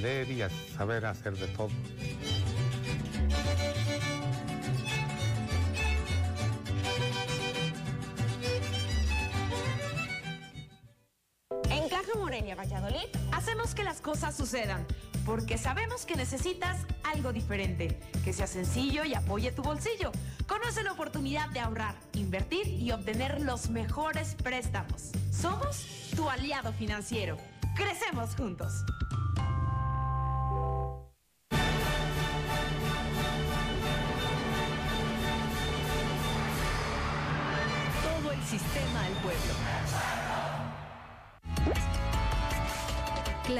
leer y saber hacer de todo. En Caja Morelia Valladolid hacemos que las cosas sucedan, porque sabemos que necesitas algo diferente, que sea sencillo y apoye tu bolsillo. Conoce la oportunidad de ahorrar, invertir y obtener los mejores préstamos. Somos tu aliado financiero. Crecemos juntos.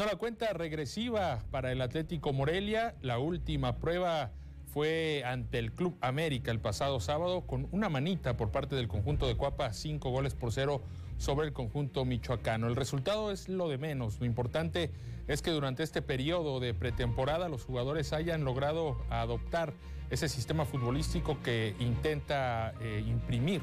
Terminó la cuenta regresiva para el Atlético Morelia. La última prueba fue ante el Club América el pasado sábado con una manita por parte del conjunto de Cuapa, cinco goles por cero sobre el conjunto michoacano. El resultado es lo de menos. Lo importante es que durante este periodo de pretemporada los jugadores hayan logrado adoptar ese sistema futbolístico que intenta eh, imprimir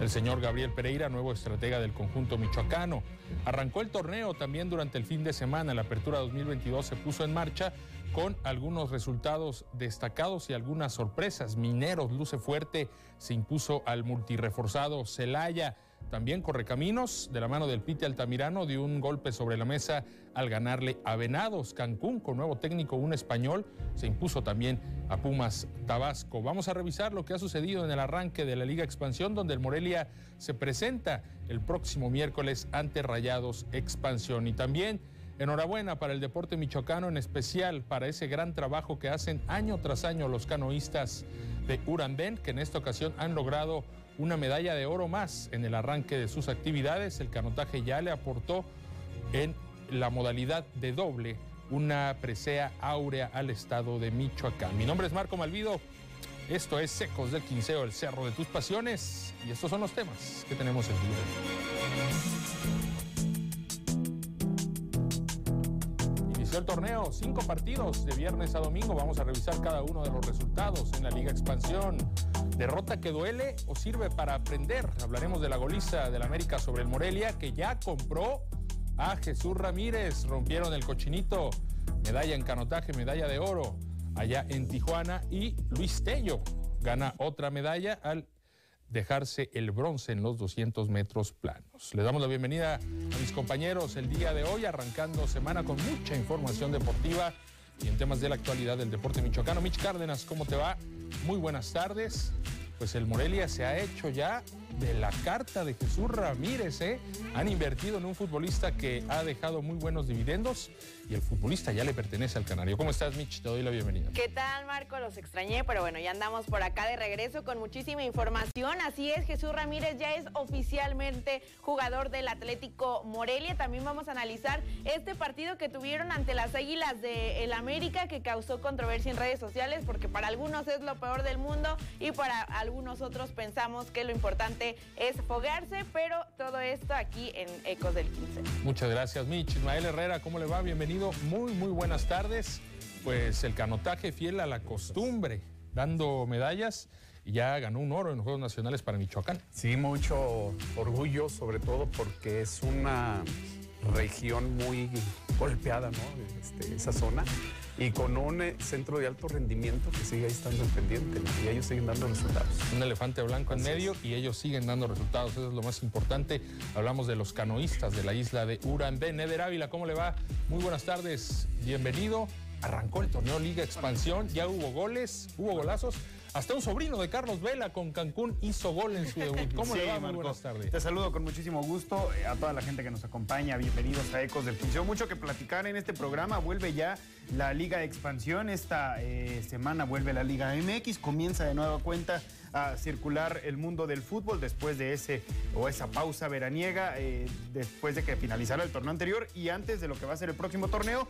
el señor Gabriel Pereira, nuevo estratega del conjunto michoacano. Arrancó el torneo también durante el fin de semana. La apertura 2022 se puso en marcha con algunos resultados destacados y algunas sorpresas. Mineros luce fuerte, se impuso al multireforzado Celaya. También Correcaminos, de la mano del Pite Altamirano, dio un golpe sobre la mesa al ganarle a Venados. Cancún, con nuevo técnico, un español, se impuso también a Pumas Tabasco. Vamos a revisar lo que ha sucedido en el arranque de la Liga Expansión, donde el Morelia se presenta el próximo miércoles ante Rayados Expansión. Y también enhorabuena para el deporte michoacano, en especial para ese gran trabajo que hacen año tras año los canoístas de Urandén, que en esta ocasión han logrado una medalla de oro más en el arranque de sus actividades. El canotaje ya le aportó en la modalidad de doble una presea áurea al estado de Michoacán. Mi nombre es Marco Malvido. Esto es Secos del Quinceo, el cerro de tus pasiones. Y estos son los temas que tenemos el día. Inició el torneo, cinco partidos de viernes a domingo. Vamos a revisar cada uno de los resultados en la Liga Expansión. ¿Derrota que duele o sirve para aprender? Hablaremos de la goliza del América sobre el Morelia, que ya compró a Jesús Ramírez. Rompieron el cochinito. Medalla en canotaje, medalla de oro allá en Tijuana. Y Luis Tello gana otra medalla al dejarse el bronce en los 200 metros planos. Le damos la bienvenida a mis compañeros el día de hoy, arrancando semana con mucha información deportiva y en temas de la actualidad del deporte michoacano. Mitch Cárdenas, ¿cómo te va? Muy buenas tardes. Pues el Morelia se ha hecho ya de la carta de Jesús Ramírez, ¿eh? Han invertido en un futbolista que ha dejado muy buenos dividendos y el futbolista ya le pertenece al Canario. ¿Cómo estás, Mitch? Te doy la bienvenida. ¿Qué tal, Marco? Los extrañé, pero bueno, ya andamos por acá de regreso con muchísima información. Así es, Jesús Ramírez ya es oficialmente jugador del Atlético Morelia. También vamos a analizar este partido que tuvieron ante las Águilas de el América que causó controversia en redes sociales porque para algunos es lo peor del mundo y para algunos otros pensamos que lo importante es foguearse, pero todo esto aquí en Ecos del 15. Muchas gracias, Mitch. Ismael Herrera, ¿cómo le va? Bienvenido. Muy, muy buenas tardes. Pues el canotaje fiel a la costumbre, dando medallas y ya ganó un oro en los Juegos Nacionales para Michoacán. Sí, mucho orgullo, sobre todo porque es una región muy golpeada, ¿no? Este, esa zona. Y con un eh, centro de alto rendimiento que sigue ahí estando en pendiente y ellos siguen dando resultados. Un elefante blanco en medio y ellos siguen dando resultados, eso es lo más importante. Hablamos de los canoístas de la isla de Urandé. Neder Ávila, ¿cómo le va? Muy buenas tardes, bienvenido. Arrancó el torneo Liga Expansión, ya hubo goles, hubo golazos. Hasta un sobrino de Carlos Vela con Cancún hizo gol en su debut. ¿Cómo Sí, le va? Muy Marco. buenas tardes. Te saludo con muchísimo gusto eh, a toda la gente que nos acompaña. Bienvenidos a Ecos del Piso. Mucho que platicar en este programa. Vuelve ya la Liga de Expansión. Esta eh, semana vuelve la Liga MX. Comienza de nueva cuenta a circular el mundo del fútbol después de ese o esa pausa veraniega, eh, después de que finalizara el torneo anterior y antes de lo que va a ser el próximo torneo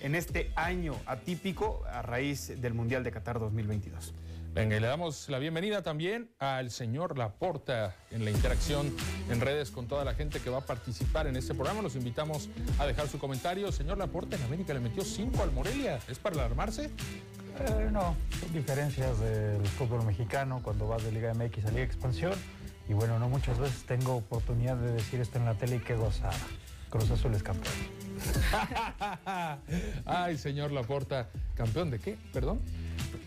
en este año atípico a raíz del Mundial de Qatar 2022. Venga, y le damos la bienvenida también al señor Laporta en la interacción en redes con toda la gente que va a participar en este programa. Los invitamos a dejar su comentario. Señor Laporta, en América le metió 5 al Morelia. ¿Es para alarmarse? Eh, no, son diferencias del fútbol mexicano cuando vas de Liga MX a Liga Expansión. Y bueno, no muchas veces tengo oportunidad de decir esto en la tele y qué gozada. Cruz Azul es campeón. Ay, señor Laporta, ¿campeón de qué? Perdón.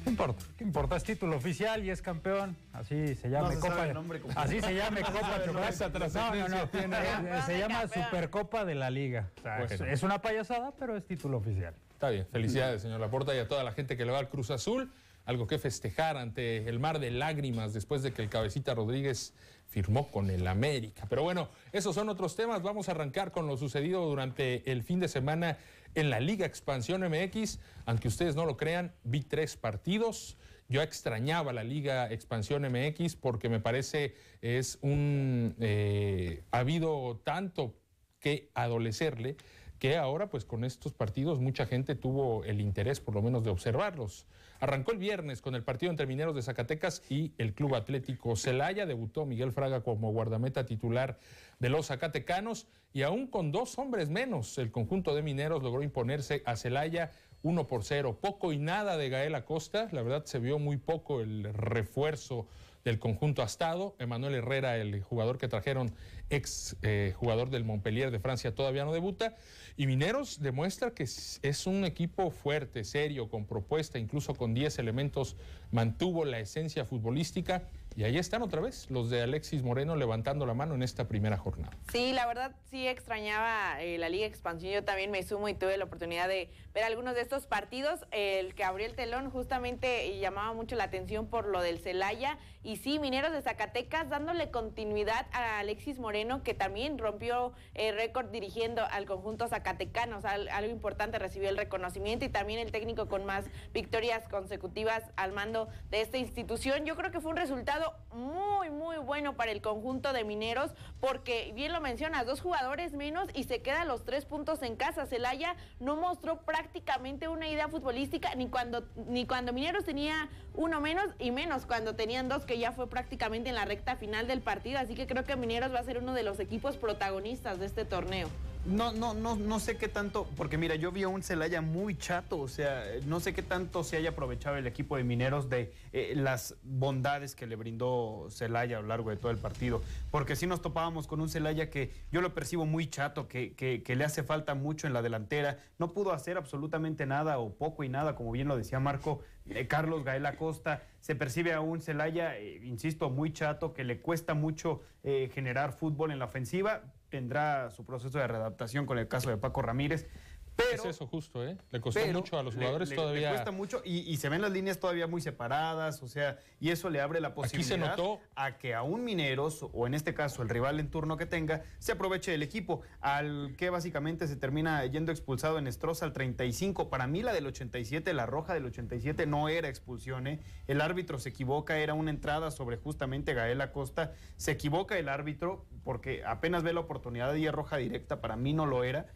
¿Qué importa? ¿Qué importa? Es título oficial y es campeón. Así se llama No se Copa. nombre así se llama No se Copa nombre completo. No, no, no. Tiene- Eh, Se llama Campeón. Supercopa de la Liga. O sea, es- Bueno. es una payasada, pero es título oficial. Está bien, felicidades, señor Laporta, y a toda la gente que le va al Cruz Azul. Algo que festejar ante el mar de lágrimas después de que el cabecita Rodríguez firmó con el América. Pero bueno, esos son otros temas. Vamos a arrancar con lo sucedido durante el fin de semana en la Liga Expansión MX. Aunque ustedes no lo crean, vi tres partidos. Yo extrañaba la Liga Expansión MX porque me parece es un... eh, ha habido tanto que adolecerle que ahora pues con estos partidos mucha gente tuvo el interés por lo menos de observarlos. Arrancó el viernes con el partido entre Mineros de Zacatecas y el Club Atlético Celaya. Debutó Miguel Fraga como guardameta titular de los Zacatecanos y aún con dos hombres menos, el conjunto de Mineros logró imponerse a Celaya 1 por 0. Poco y nada de Gael Acosta, la verdad se vio muy poco el refuerzo del conjunto astado. Emanuel Herrera, el jugador que trajeron, ex eh, jugador del Montpellier de Francia, todavía no debuta. Y Mineros demuestra que es un equipo fuerte, serio, con propuesta, incluso con 10 elementos, mantuvo la esencia futbolística. Y ahí están otra vez los de Alexis Moreno levantando la mano en esta primera jornada. Sí, la verdad sí extrañaba eh, la Liga Expansión. Yo también me sumo y tuve la oportunidad de ver algunos de estos partidos. El que abrió el telón justamente eh, llamaba mucho la atención por lo del Celaya. Y sí, Mineros de Zacatecas dándole continuidad a Alexis Moreno, que también rompió el récord dirigiendo al conjunto zacatecano. O sea, al- algo importante, recibió el reconocimiento y también el técnico con más victorias consecutivas al mando de esta institución. Yo creo que fue un resultado muy, muy bueno para el conjunto de Mineros, porque bien lo mencionas, dos jugadores menos y se quedan los tres puntos en casa. Celaya no mostró prácticamente una idea futbolística ni cuando, ni cuando Mineros tenía uno menos y menos cuando tenían dos, que ya fue prácticamente en la recta final del partido. Así que creo que Mineros va a ser uno de los equipos protagonistas de este torneo. No, no, no, no sé qué tanto, porque mira, yo vi a un Celaya muy chato, o sea, no sé qué tanto se haya aprovechado el equipo de Mineros de eh, las bondades que le brindó Celaya a lo largo de todo el partido, porque sí nos topábamos con un Celaya que yo lo percibo muy chato, que, que- le hace falta mucho en la delantera, no pudo hacer absolutamente nada o poco y nada, como bien lo decía Marco, eh, Carlos Gael Acosta, se percibe a un Celaya, eh, insisto, muy chato, que le cuesta mucho generar fútbol en la ofensiva, tendrá su proceso de readaptación con el caso de Paco Ramírez. Pero, es eso justo, ¿eh? Le costó mucho a los jugadores le- todavía. Le cuesta mucho y, y se ven las líneas todavía muy separadas, o sea, y eso le abre la Aquí posibilidad se notó- a que a un Mineros, o en este caso el rival en turno que tenga, se aproveche del equipo, al que básicamente se termina yendo expulsado en Estroza al 35. Para mí la del 87, la roja del 87 no era expulsión, ¿eh? El árbitro se equivoca, era una entrada sobre justamente Gael Acosta, se equivoca el árbitro porque apenas ve la oportunidad y es roja directa, para mí no lo era.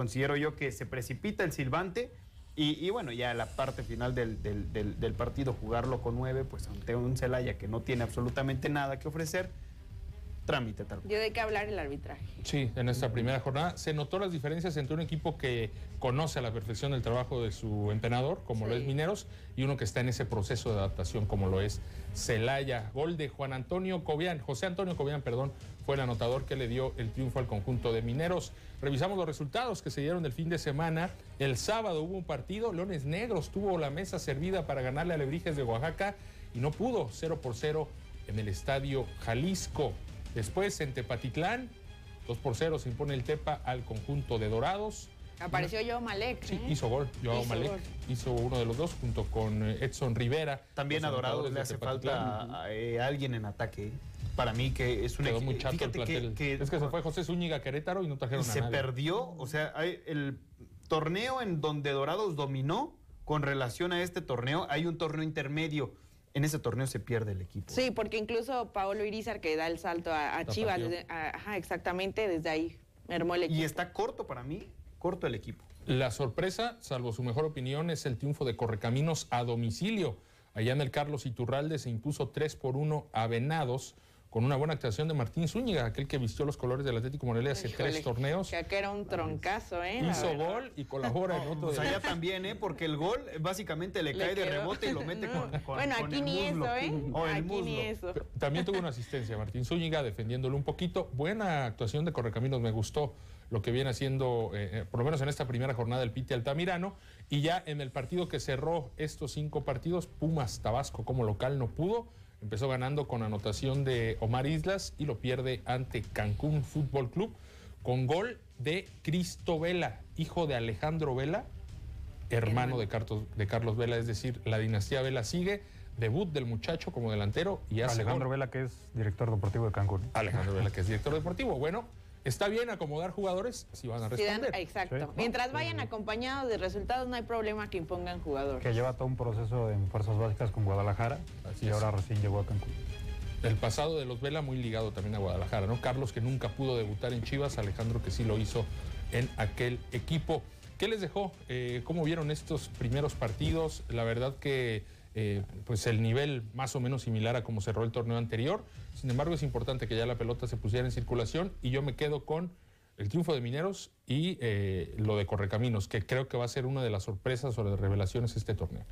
Considero yo que se precipita el silbante y, y bueno, ya la parte final del, del- del- del partido, jugarlo con nueve, pues ante un Celaya que no tiene absolutamente nada que ofrecer, trámite tal cual. Dio de qué hablar el arbitraje. Sí, en esta primera jornada se notó las diferencias entre un equipo que conoce a la perfección el trabajo de su entrenador, como lo es Mineros, y uno que está en ese proceso de adaptación, como lo es Celaya. Gol de Juan Antonio Cobian, José Antonio Cobian, perdón, fue el anotador que le dio el triunfo al conjunto de Mineros. Revisamos los resultados que se dieron del fin de semana. El sábado hubo un partido, Leones Negros tuvo la mesa servida para ganarle a Lebrijes de Oaxaca y no pudo, 0 por 0 en el estadio Jalisco. Después en Tepatitlán, 2 por 0 se impone el Tepa al conjunto de Dorados. Apareció yo Malek. Sí, ¿eh? hizo gol. Joao Hizo Malek gol. hizo uno de los dos junto con eh, Edson Rivera. También a Dorados le hace falta eh, alguien en ataque. Para mí que es un Quedó muy chato el que- plantel. que- es que se fue José Zúñiga a Querétaro y no y trajeron a se nadie. perdió, o sea, hay el torneo en donde Dorados dominó con relación a este torneo, hay un torneo intermedio. En ese torneo se pierde el equipo. Sí, porque incluso Paolo Irizar que da el salto a, a. Chivas, desde- a- ajá, exactamente, desde ahí mermó el equipo. Y está corto para mí, corto el equipo. La sorpresa, salvo su mejor opinión, es el triunfo de Correcaminos a domicilio. Allá en el Carlos Iturralde se impuso 3 por 1 a Venados con una buena actuación de Martín Zúñiga, aquel que vistió los colores del Atlético Morelia hace Híjole, tres torneos. Que acá era un troncazo, ¿eh? La Hizo verdad. gol y colabora en otro Pues allá también, ¿eh? Porque el gol básicamente le, Le cae de rebote y lo mete No. con, con- Bueno, con aquí el ni muslo. eso, ¿eh? O el aquí muslo. ni eso. También tuvo una asistencia Martín Zúñiga defendiéndolo un poquito. Buena actuación de Correcaminos, me gustó lo que viene haciendo, eh, eh, por lo menos en esta primera jornada, el Piti Altamirano. Y ya en el partido que cerró estos cinco partidos, Pumas Tabasco como local no pudo. Empezó ganando con anotación de Omar Islas y lo pierde ante Cancún Fútbol Club con gol de Cristo Vela, hijo de Alejandro Vela, hermano de Carlos, de Carlos Vela, es decir, la dinastía Vela sigue. Debut del muchacho como delantero y hace Alejandro gol. Vela, que es director deportivo de Cancún. Alejandro Vela, que es director deportivo. Bueno, está bien acomodar jugadores si van a responder. exacto. Sí. Mientras vayan acompañados de resultados, no hay problema que impongan jugadores. Que lleva todo un proceso en fuerzas básicas con Guadalajara Así y es. ahora recién llegó a Cancún. El pasado de los Vela muy ligado también a Guadalajara, ¿no? Carlos que nunca pudo debutar en Chivas, Alejandro que sí lo hizo en aquel equipo. ¿Qué les dejó? Eh, ¿Cómo vieron estos primeros partidos? La verdad que eh, pues el nivel más o menos similar a como cerró el torneo anterior. Sin embargo, es importante que ya la pelota se pusiera en circulación y yo me quedo con el triunfo de Mineros y eh, lo de Correcaminos, que creo que va a ser una de las sorpresas o de revelaciones este torneo.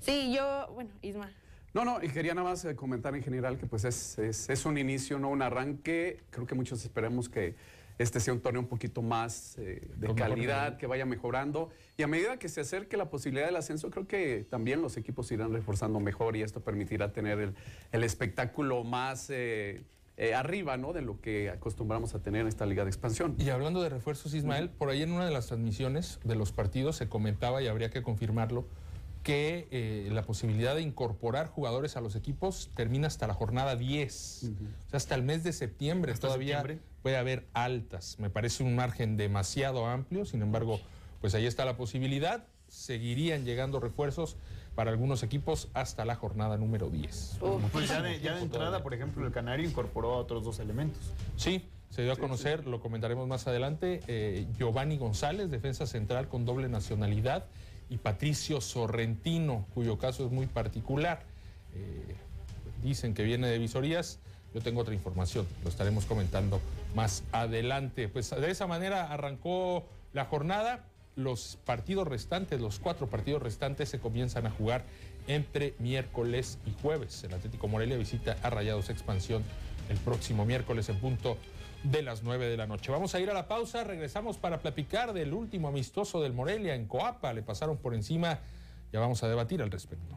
Sí, yo, bueno, Isma. No, no, y quería nada más eh, comentar en general que pues es, es, es un inicio, no un arranque. Creo que muchos esperemos que este sea un torneo un poquito más eh, de Con calidad, que vaya mejorando. Y a medida que se acerque la posibilidad del ascenso, creo que también los equipos irán reforzando mejor y esto permitirá tener el, el espectáculo más eh, eh, arriba ¿no? de lo que acostumbramos a tener en esta liga de expansión. Y hablando de refuerzos, Ismael, por ahí en una de las transmisiones de los partidos se comentaba, y habría que confirmarlo, que eh, la posibilidad de incorporar jugadores a los equipos termina hasta la jornada 10. O sea, hasta el mes de septiembre todavía septiembre. puede haber altas. Me parece un margen demasiado amplio, sin embargo, pues ahí está la posibilidad. Seguirían llegando refuerzos para algunos equipos hasta la jornada número 10. Uf. Pues ya de, ya de tiempo entrada, por ejemplo, el Canario incorporó a otros dos elementos. Sí, se dio a conocer, lo comentaremos más adelante, eh, Giovanni González, defensa central con doble nacionalidad, y Patricio Sorrentino, cuyo caso es muy particular. Eh, dicen que viene de visorías, yo tengo otra información, lo estaremos comentando más adelante. Pues de esa manera arrancó la jornada, los partidos restantes, los cuatro partidos restantes se comienzan a jugar entre miércoles y jueves. El Atlético Morelia visita a Rayados Expansión el próximo miércoles en punto de las 9 de la noche. Vamos a ir a la pausa, regresamos para platicar del último amistoso del Morelia en Coapa. Le pasaron por encima, ya vamos a debatir al respecto.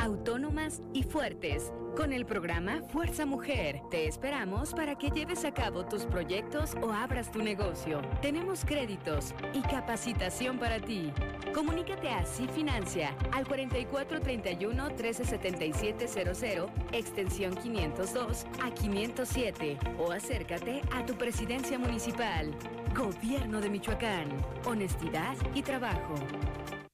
autónomas y fuertes. Con el programa Fuerza Mujer, te esperamos para que lleves a cabo tus proyectos o abras tu negocio. Tenemos créditos y capacitación para ti. Comunícate a Financia al 4431 137700, extensión 502 a 507 o acércate a tu presidencia municipal. Gobierno de Michoacán. Honestidad y trabajo.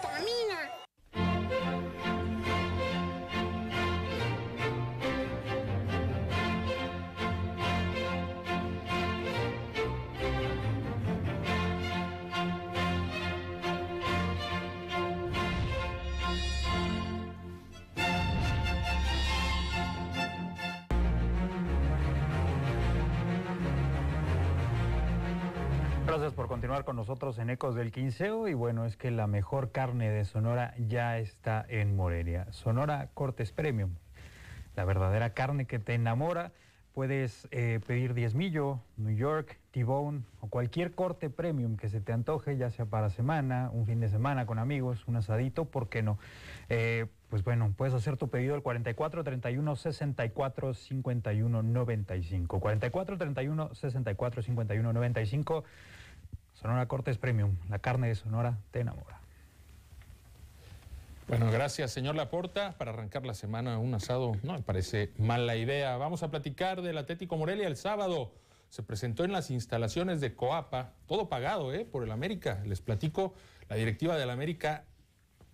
Vitamina. Por continuar con nosotros en Ecos del Quinceo y bueno, es que la mejor carne de Sonora ya está en Morelia. Sonora Cortes Premium, la verdadera carne que te enamora. Puedes eh, pedir diezmillo, New York, T-Bone o cualquier corte premium que se te antoje, ya sea para semana, un fin de semana con amigos, un asadito, ¿por qué no? Eh, pues bueno, puedes hacer tu pedido al 44 31 64 51 95. 44 31 64 51 95. Sonora Cortes Premium, la carne de Sonora te enamora. Bueno, gracias, señor Laporta. Para arrancar la semana un asado no me parece mala idea. Vamos a platicar del Atlético Morelia el sábado. Se presentó en las instalaciones de Coapa, todo pagado ¿eh? por el América. Les platico, la directiva del América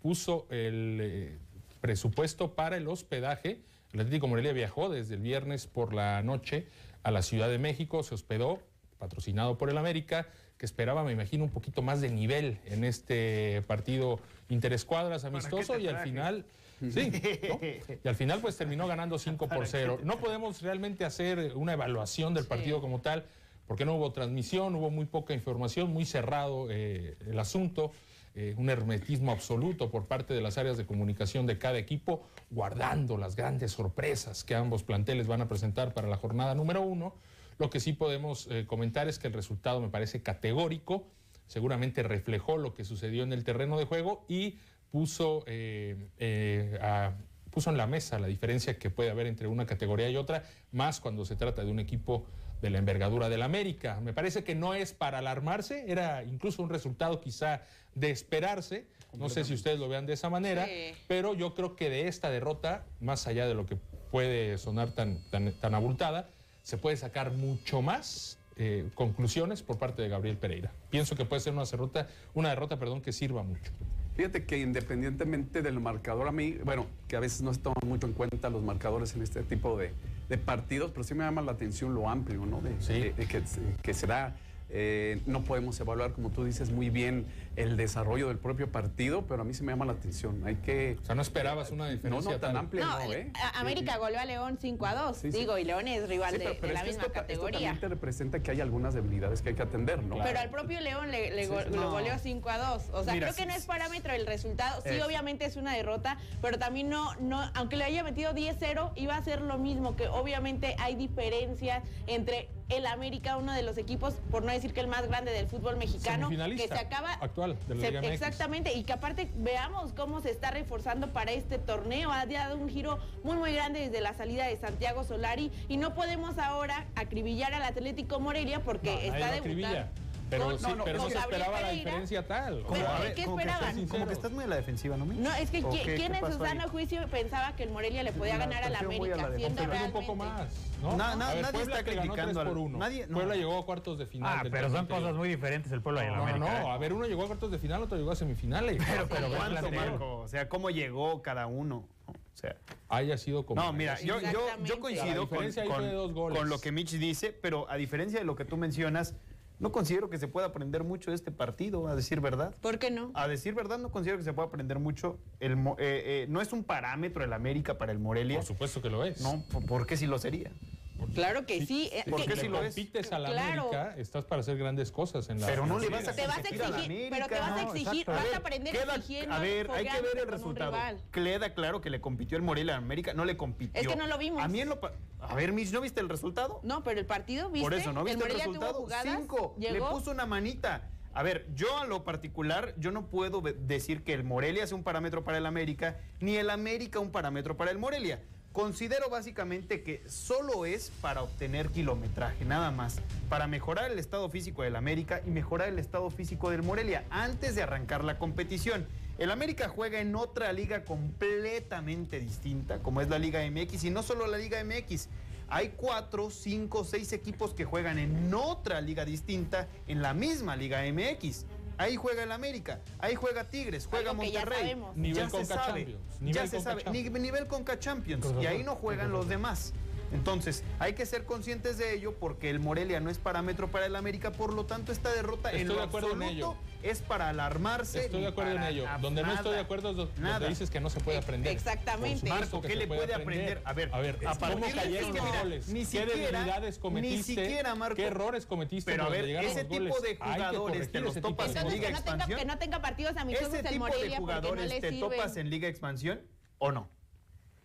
puso el eh, presupuesto para el hospedaje. El Atlético Morelia viajó desde el viernes por la noche a la Ciudad de México, se hospedó, patrocinado por el América que esperaba, me imagino, un poquito más de nivel en este partido interescuadras amistoso y al final, sí, ¿no? y al final pues terminó ganando 5 por 0. No podemos realmente hacer una evaluación del partido como tal, porque no hubo transmisión, hubo muy poca información, muy cerrado eh, el asunto. Eh, un hermetismo absoluto por parte de las áreas de comunicación de cada equipo, guardando las grandes sorpresas que ambos planteles van a presentar para la jornada número uno. Lo que sí podemos eh, comentar es que el resultado me parece categórico, seguramente reflejó lo que sucedió en el terreno de juego y puso, eh, eh, a, puso en la mesa la diferencia que puede haber entre una categoría y otra, más cuando se trata de un equipo de la envergadura del América. Me parece que no es para alarmarse, era incluso un resultado quizá de esperarse, no sé si ustedes lo vean de esa manera, Sí. pero yo creo que de esta derrota, más allá de lo que puede sonar tan, tan, tan abultada, se puede sacar mucho más eh, conclusiones por parte de Gabriel Pereira. Pienso que puede ser una derrota, una derrota perdón, que sirva mucho. Fíjate que independientemente del marcador, a mí, bueno, que a veces no se toman mucho en cuenta los marcadores en este tipo de, de partidos, pero sí me llama la atención lo amplio, ¿no? De, de- de que, se- que se da. Eh, no podemos evaluar, como tú dices, muy bien el desarrollo del propio partido, pero a mí se me llama la atención. Hay que. O sea, no esperabas una diferencia No, no tan amplia, No, ¿eh? a- América goleó a León 5 a 2, Sí, sí. digo, y León es rival Sí, de, pero- de pero la es misma esto, ta- esto categoría. también te representa que hay algunas debilidades que hay que atender, ¿no? Pero al propio León le, le Sí, go- sí. lo goleó 5 a 2. O sea, Mira, creo que sí, no es parámetro el resultado. Sí, obviamente es una derrota, pero también no, no, aunque le haya metido 10-0, iba a ser lo mismo, que obviamente hay diferencias entre el América, uno de los equipos, por no decir que el más grande del fútbol mexicano, que se acaba actual de la se- Liga MX. exactamente, y que aparte veamos cómo se está reforzando para este torneo. Ha dado un giro muy, muy grande desde la salida de Santiago Solari y no podemos ahora acribillar al Atlético Morelia porque está debutando. Pero, con- sí, no, no, pero no se esperaba la Pereira. diferencia tal. O Pero, sea, ¿qué como que esperaban? estás- Como que estás muy a la defensiva, ¿no? No, es que ¿O ¿quién, qué- quién qué en su sano juicio pensaba que el Morelia le podía La ganar a la prefiero muy a la América? Siendo. Pero un poco realmente- más, ¿no? Na- na- ver, nadie Puebla está que criticando 3 por al- 1. nadie- no. Puebla llegó a cuartos de final. Ah, del pero son cosas muy diferentes el pueblo y el No, no, América. no. ¿eh? A ver, uno llegó a cuartos de final, otro llegó a semifinales. Pero, pero, ¿Cuánto. Marco? O sea, ¿cómo llegó cada uno? O sea, Haya sido como. no, mira, yo, yo, yo La coincido con, con- con lo que Mitch dice, pero a diferencia de lo que tú mencionas, no considero que se pueda aprender mucho de este partido, a decir verdad. ¿Por qué no? A decir verdad, no considero que se pueda aprender mucho. El, Mo- eh, eh, no es un parámetro el América para el Morelia. Por supuesto que lo es. No, ¿por- ¿por qué si lo sería? Claro que sí. sí. Eh, Porque si lo compites a la. América, estás para hacer grandes cosas en la Pero no le vas a, te vas a exigir, pero te vas a exigir, vas a aprender queda, exigiendo. A ver, hay que ver el resultado. Queda claro que le compitió el Morelia a América, no le compitió. Es que no lo vimos. A mí en lo A ver, Mitch, ¿no viste el resultado? No, pero el partido viste. Por eso, ¿no viste el, resultado? Cinco. Le puso una manita. A ver, yo a lo particular, yo no puedo decir que el Morelia sea un parámetro para el América, ni el América un parámetro para el Morelia. Considero básicamente que solo es para obtener kilometraje, nada más, para mejorar el estado físico del América y mejorar el estado físico del Morelia antes de arrancar la competición. El América juega en otra liga completamente distinta, como es la Liga MX, y no solo la Liga MX. Hay cuatro, cinco, seis equipos que juegan en otra liga distinta, en la misma Liga MX. Ahí juega el América, ahí juega Tigres, juega Monterrey. Ya, nivel ya Conca se sabe, Nivel ya se sabe, nivel Conca Champions. Y ahí no juegan los demás. Entonces, hay que ser conscientes de ello porque el Morelia no es parámetro para el América, por lo tanto esta derrota estoy en lo de acuerdo absoluto es para alarmarse. Estoy de acuerdo en ello. Donde no estoy de acuerdo es donde dices que no se puede aprender. Exactamente. Marco, ¿qué le puede aprender? A ver, a ver, a ¿Qué debilidades cometiste? Ni siquiera, Marco. ¿Qué errores cometiste? Pero a ver, ese tipo de jugadores que los topas en Liga Expansión. Que no tenga partidos amistosos el Morelia. ¿Ese tipo de jugadores te topas en Liga Expansión o no?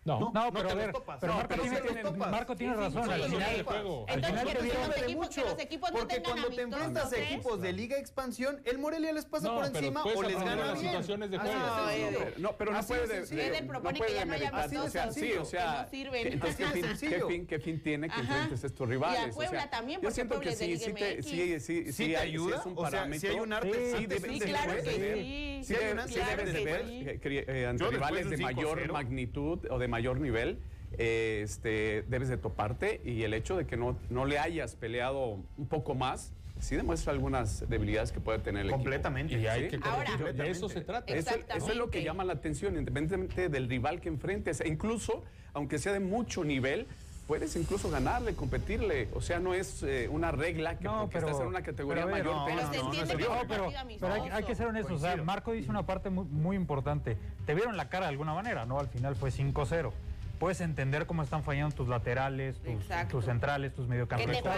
No, no, no, pero no a ver, pero Marco, pero tiene, tiene Marco tiene sí, razón. Sí, al final del juego. Entonces, al final que, los equipos, mucho, que los equipos no Porque cuando te enfrentas a equipos de Liga Expansión, el Morelia les pasa por encima o les gana las situaciones de juego. Ah, no, pero no puede. Él propone que ya no haya dos sí, o sea, ¿Qué fin tiene que enfrentes a estos rivales? Y a Puebla también, porque Puebla es de Liga Sí, sí, sí, ayuda. O sea, si hay un arte, sí, claro que sí. Sí, deben de ver rivales de mayor magnitud o de mayor nivel, eh, este, debes de toparte y el hecho de que no, no le hayas peleado un poco más, sí demuestra algunas debilidades que puede tener el completamente, equipo. Y hay que Ahora, de eso se trata. Eso, eso, es lo que llama la atención, independientemente del rival que enfrentes. E incluso, aunque sea de mucho nivel, puedes incluso ganarle, competirle. O sea, no es eh, una regla que no, porque pero, una categoría mayor. Pero, no, pero, hay, que ser honestos. O sea, Marco dice una parte muy, importante. Te vieron la cara de alguna manera, ¿no? Al final fue 5-0 puedes entender cómo están fallando tus laterales, tus, centrales, tus mediocampistas.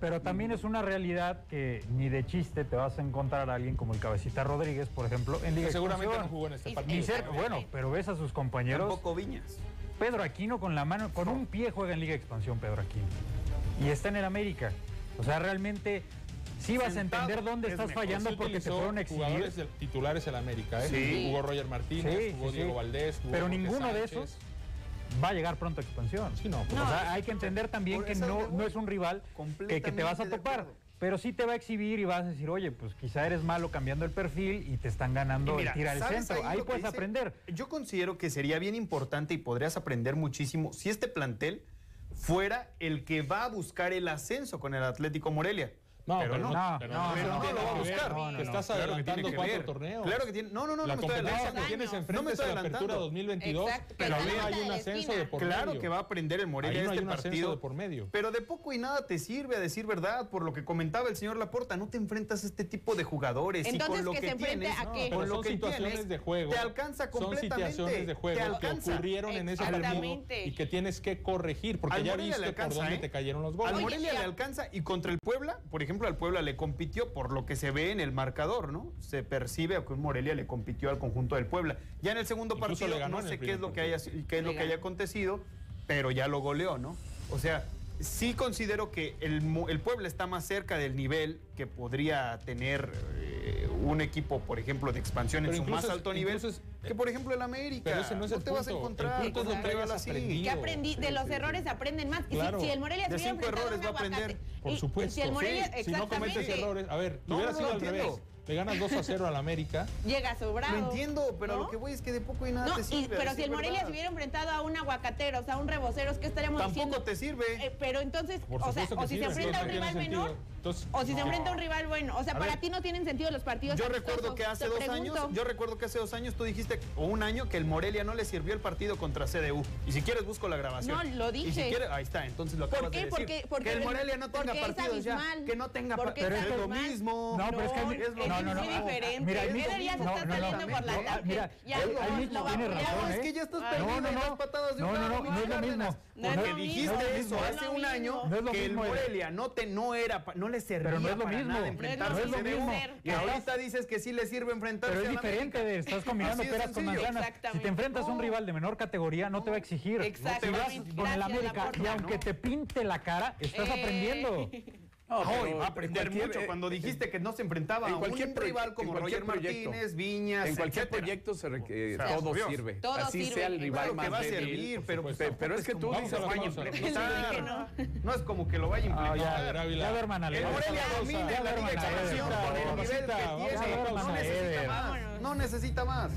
Pero también es una realidad que ni de chiste te vas a encontrar a alguien como el Cabecita Rodríguez, por ejemplo, en Liga Seguramente no jugó en este partido. Bueno, pero ves a sus compañeros. Tampoco Viñas. Pedro Aquino con la mano, con un pie juega en Liga Expansión Pedro Aquino. Y está en el América. O sea, realmente sí vas a entender dónde estás fallando porque te fueron exhibir. jugadores titulares en América, ¿eh? Sí. Jugó Roger Martínez, sí, jugó Diego Valdés, Pero ninguno de esos va a llegar pronto a expansión. Sí, no, pues. hay que entender también que no, no es un rival que, que, te vas a topar pero sí te va a exhibir y vas a decir, oye, pues quizá eres malo cambiando el perfil y te están ganando el tiro al centro. Ahí, puedes aprender. Yo considero que sería bien importante y podrías aprender muchísimo si este plantel fuera el que va a buscar el ascenso con el Atlético Morelia. No, pero, pero no, no, pero no, pero no, no, lo va a buscar. No, estás adelantando claro cuatro torneos. Claro que tiene. No, no, no, la no me estoy adelantando. Que tienes enfrente no me estoy adelantando. La apertura 2022, Exacto, pero ahí hay un ascenso de por medio. Claro que va a aprender el Morelia este hay un partido de por medio. Pero de poco y nada te sirve a decir verdad, por lo que comentaba el señor Laporta, no te enfrentas a este tipo de jugadores Entonces, y con lo que, que se tienes, a qué? con lo que situaciones de juego. Te alcanza completamente. Son situaciones de juego que ocurrieron en ese partido y que tienes que corregir porque ya viste por dónde ¿eh? te cayeron los goles. Al Morelia le alcanza y contra el Puebla, por ejemplo, al Puebla le compitió por lo que se ve en el marcador, ¿no? Se percibe que un Morelia le compitió al conjunto del Puebla. Ya en el segundo partido, no sé qué es lo que haya, qué es lo que haya acontecido, pero ya lo goleó, ¿no? O sea, sí considero que el, el, Puebla está más cerca del nivel que podría tener eh, un equipo, por ejemplo, de expansión en su más alto nivel. Es, que por ejemplo el América. Pero ese no es el no te punto. vas a encontrar. El punto es lo que vas así. Que aprendí, de los errores aprenden más. Claro. Si, si, el Morelia se errores va a aprender. Por supuesto. Si no cometes errores, a ver, no, hubiera sido al revés. Le ganas 2 a 0 al América. Llega sobrado. Lo entiendo, pero lo que voy es que de poco y nada te sirve. Pero si el Morelia se hubiera enfrentado a un aguacateros, a un reboceros, ¿qué estaríamos Tampoco? Tampoco te sirve. Eh, pero entonces, o si se enfrenta a un rival menor, entonces, o si no. se enfrenta a un rival bueno. O sea, a para ver, ti no tienen sentido los partidos. Yo amistosos. recuerdo que hace Te dos pregunto. años, yo recuerdo que hace dos años tú dijiste, o un año, que el Morelia no le sirvió el partido contra CDU. Y si quieres, busco la grabación. No, lo dije. Y si quieres, ahí está, entonces lo acabas ¿Por qué? de decir. Porque, porque, que el Morelia no tenga partidos ya. Que no tenga partidos. Pero es, es lo mismo. No, pero es que es lo no, no, no, diferente. Mira, Eder ya se está por la tarde. ¿eh? Es que ya estás perdiendo las patadas de un No, no, no, no es lo mismo. Porque dijiste eso hace un año que el eh. Morelia no era es lo enfrentarse mismo. a CDU. No es lo Y mismo. ahorita dices que sí le sirve enfrentarse Pero es a la diferente, de, estás combinando peras con manzanas. Si te enfrentas a un No. rival de menor categoría, no te va a exigir. Exactamente. Si vas con el América y aunque te pinte la cara, estás Eh. aprendiendo. No, Hoy va a aprender mucho. eh, Cuando eh, dijiste que no se enfrentaba en a cualquier un rival como cualquier Roger proyecto, Martínez, Viñas, En cualquier etcétera. proyecto se requiere, O sea, todo obvio. sirve. Todo Así sirve. sea el rival Claro que más va a débil. servir, pero, Pe- pero es que tú dices, que lo vaya a implementar. Que no. es como que lo vaya a Ah, implementar. ya, ya El Morelia domina la Liga de Expansión con el nivel que tiene. No necesita más. No necesita más.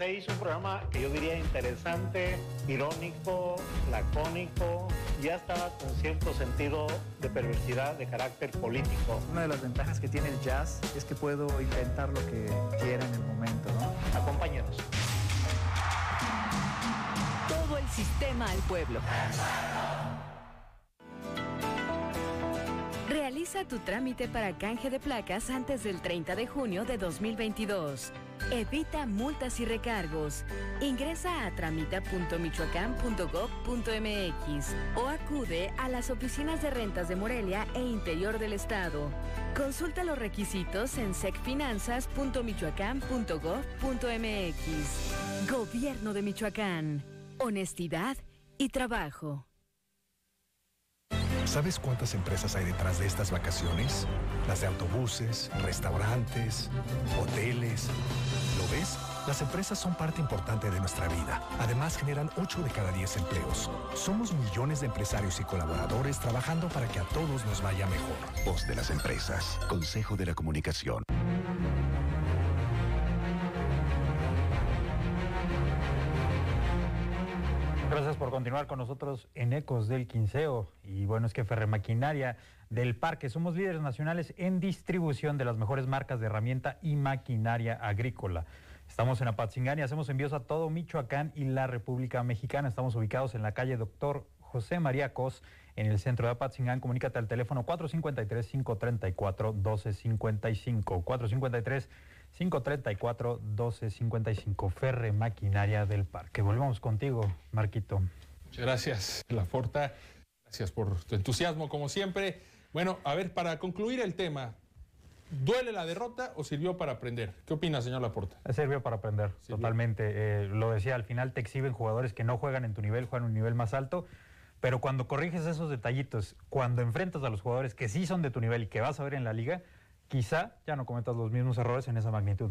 De Seis, un programa que yo diría interesante, irónico, lacónico y hasta con cierto sentido de perversidad de carácter político. Una de las ventajas que tiene el jazz es que puedo inventar lo que quiera en el momento, ¿no? Acompáñanos. Todo el sistema al pueblo. Realiza tu trámite para canje de placas antes del 30 de junio de 2022. Evita multas y recargos. Ingresa a tramita.michoacán.gov.mx o acude a las oficinas de rentas de Morelia e interior del estado. Consulta los requisitos en secfinanzas.michoacán.gov.mx. Gobierno de Michoacán. Honestidad y trabajo. ¿Sabes cuántas empresas hay detrás de estas vacaciones? Las de autobuses, restaurantes, hoteles. ¿Lo ves? Las empresas son parte importante de nuestra vida. Además, generan 8 de cada 10 empleos. Somos millones de empresarios y colaboradores trabajando para que a todos nos vaya mejor. Voz de las empresas. Consejo de la Comunicación. Continuar con nosotros en Ecos del Quinceo. Y bueno, es que Ferremaquinaria del Parque somos líderes nacionales en distribución de las mejores marcas de herramienta y maquinaria agrícola. Estamos en Apatzingán y hacemos envíos a todo Michoacán y la República Mexicana. Estamos ubicados en la calle Doctor José María Cos, en el centro de Apatzingán. Comunícate al teléfono 453-534-1255. 453-534-1255. Ferre Maquinaria del Parque. Volvemos contigo, Marquito. Muchas gracias, Laforta. Gracias por tu entusiasmo, como siempre. Bueno, a ver, para concluir el tema, ¿duele la derrota o sirvió para aprender? ¿Qué opina, señor Laporta? Sirvió para aprender, totalmente. Eh, lo decía, al final te exhiben jugadores que no juegan en tu nivel, juegan un nivel más alto. Pero cuando corriges esos detallitos, cuando enfrentas a los jugadores que sí son de tu nivel y que vas a ver en la liga, quizá ya no cometas los mismos errores en esa magnitud.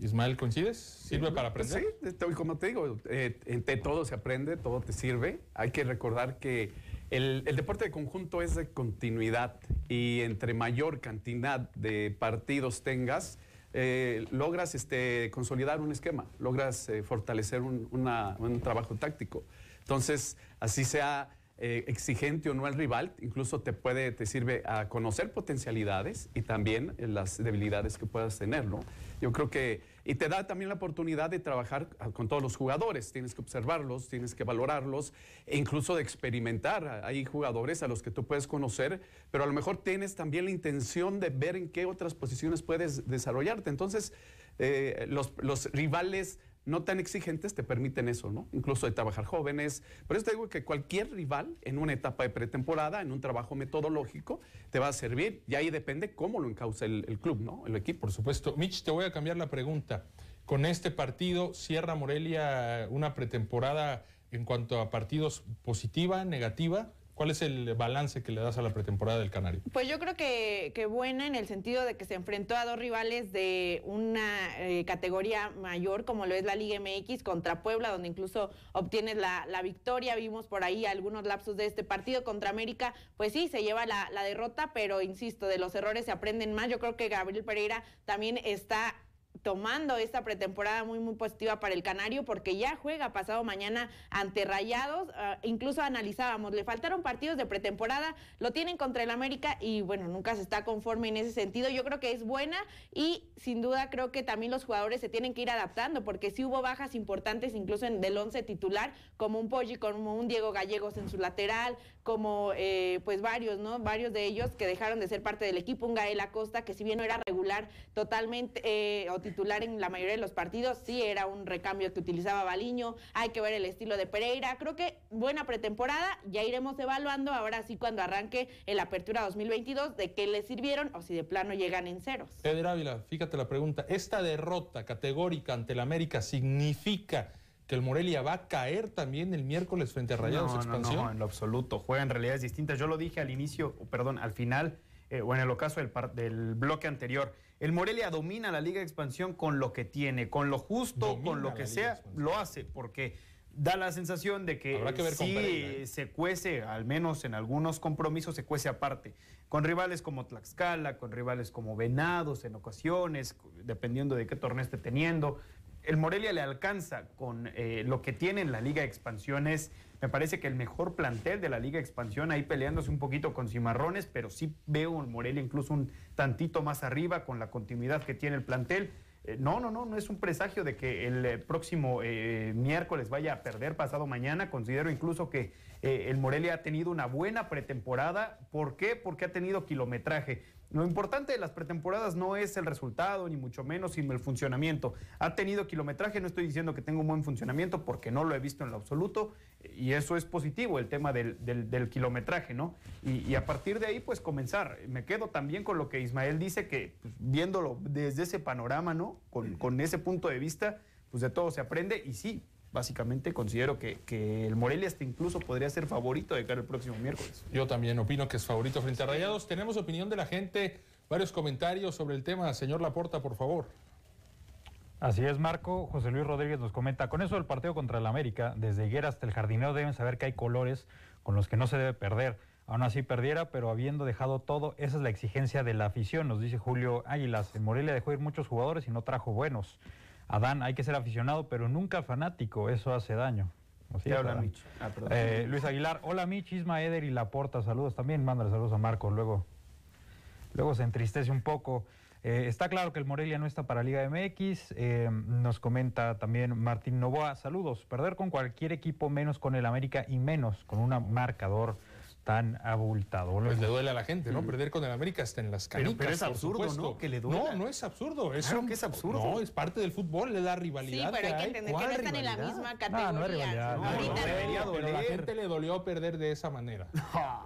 Ismael, ¿coincides? ¿Sirve para aprender? Sí, como te digo, eh, entre todo se aprende, todo te sirve. Hay que recordar que el, el deporte de conjunto es de continuidad y entre mayor cantidad de partidos tengas, eh, logras este, consolidar un esquema, logras eh, fortalecer un, una- un trabajo táctico. Entonces, así sea eh, exigente o no el rival, incluso te puede, te sirve a conocer potencialidades y también eh, las debilidades que puedas tener, ¿no? Yo creo que, y te da también la oportunidad de trabajar ah, con todos los jugadores, tienes que observarlos, tienes que valorarlos e incluso de experimentar. Hay jugadores a los que tú puedes conocer, pero a lo mejor tienes también la intención de ver en qué otras posiciones puedes desarrollarte. Entonces, eh, los, los rivales no tan exigentes te permiten eso, ¿no? Incluso de trabajar jóvenes. Por eso te digo que cualquier rival en una etapa de pretemporada, en un trabajo metodológico, te va a servir. Y ahí depende cómo lo encausa el, el club, ¿no? El equipo. Por supuesto. Mitch, te voy a cambiar la pregunta. Con este partido, ¿cierra Morelia una pretemporada en cuanto a partidos positiva, negativa? ¿Cuál es el balance que le das a la pretemporada del Canario? Pues yo creo que, que buena en el sentido de que se enfrentó a dos rivales de una eh, categoría mayor, como lo es la Liga MX contra Puebla, donde incluso obtienes la, victoria. Vimos por ahí algunos lapsos de este partido contra América. Pues sí, se lleva la derrota, pero insisto, de los errores se aprenden más. Yo creo que Gabriel Pereira también está tomando esta pretemporada muy muy positiva para el Canario porque ya juega pasado mañana ante Rayados, ah, incluso analizábamos, le faltaron partidos de pretemporada, lo tienen contra el América y bueno, nunca se está conforme en ese sentido, yo creo que es buena y sin duda creo que también los jugadores se tienen que ir adaptando porque sí hubo bajas importantes incluso en del once titular, como un Poggi, como un Diego Gallegos en su lateral, como eh, pues varios, ¿no? Varios de ellos que dejaron de ser parte del equipo, un Gael Acosta que si bien no era regular totalmente eh, o titular en la mayoría de los partidos, sí era un recambio que utilizaba Baliño, hay que ver el estilo de Pereira, creo que buena pretemporada, ya iremos evaluando ahora sí cuando arranque el Apertura 2022 de qué le sirvieron o si de plano llegan en ceros. Eder Ávila, fíjate la pregunta, ¿esta derrota categórica ante el América significa que el Morelia va a caer también el miércoles frente a Rayados no, Expansión? No, no, en lo absoluto. Juega en realidades distintas. Yo lo dije al inicio, perdón, al final, eh, o en el ocaso del, del, bloque anterior. El Morelia domina la Liga de Expansión con lo que tiene, con lo justo, domina con lo que sea, lo hace, porque da la sensación de que, que sí ¿eh? se cuece, al menos en algunos compromisos se cuece aparte, con rivales como Tlaxcala, con rivales como Venados en ocasiones, dependiendo de qué torneo esté teniendo el Morelia le alcanza con eh, lo que tiene en la Liga de Expansiones. Me parece que el mejor plantel de la Liga de Expansión, ahí peleándose un poquito con Cimarrones, pero sí veo el Morelia incluso un tantito más arriba con la continuidad que tiene el plantel. Eh, no, no, no, no es un presagio de que el eh, próximo eh, miércoles vaya a perder pasado mañana. Considero incluso que el Morelia ha tenido una buena pretemporada. ¿Por qué? Porque ha tenido kilometraje. Lo importante de las pretemporadas no es el resultado, ni mucho menos, sino el funcionamiento. Ha tenido kilometraje, no estoy diciendo que tenga un buen funcionamiento porque no lo he visto en lo absoluto, y eso es positivo, el tema del, del, del kilometraje, ¿no? Y, y, a partir de ahí, pues comenzar. Me quedo también con lo que Ismael dice, que pues, viéndolo desde ese panorama, ¿no? Con, con ese punto de vista, pues de todo se aprende, y sí, básicamente considero que, que, el Morelia hasta incluso podría ser favorito de cara el próximo miércoles. Yo también opino que es favorito frente a Rayados. Tenemos opinión de la gente, varios comentarios sobre el tema. Señor Laporta, por favor. Así es, Marco. José Luis Rodríguez nos comenta, con eso del partido contra el América, desde Higuera hasta el jardinero deben saber que hay colores con los que no se debe perder. Aún así perdiera, pero habiendo dejado todo, esa es la exigencia de la afición, nos dice Julio Águilas. En Morelia dejó ir muchos jugadores y no trajo buenos. Adán, hay que ser aficionado, pero nunca fanático, eso hace daño. Habla. Ah, eh, Luis Aguilar, hola Mitch, Isma, Eder y Laporta, saludos también, mándale saludos a Marco, luego, luego se entristece un poco. Eh, está claro que el Morelia no está para Liga MX, eh, nos comenta también Martín Novoa, saludos, perder con cualquier equipo menos con el América y menos con un marcador tan abultado. Pues le duele a la gente, ¿no? Mm. Perder con el América hasta en las canicas, pero, pero es absurdo, ¿no? Que le duele. No, no es absurdo. Es claro un, que es absurdo. No, es parte del fútbol, es la rivalidad Sí, pero hay que, entender que no están en la misma categoría. No, no es rivalidad. No, no, ahorita no, debería doler. Pero a la gente le dolió perder de esa manera.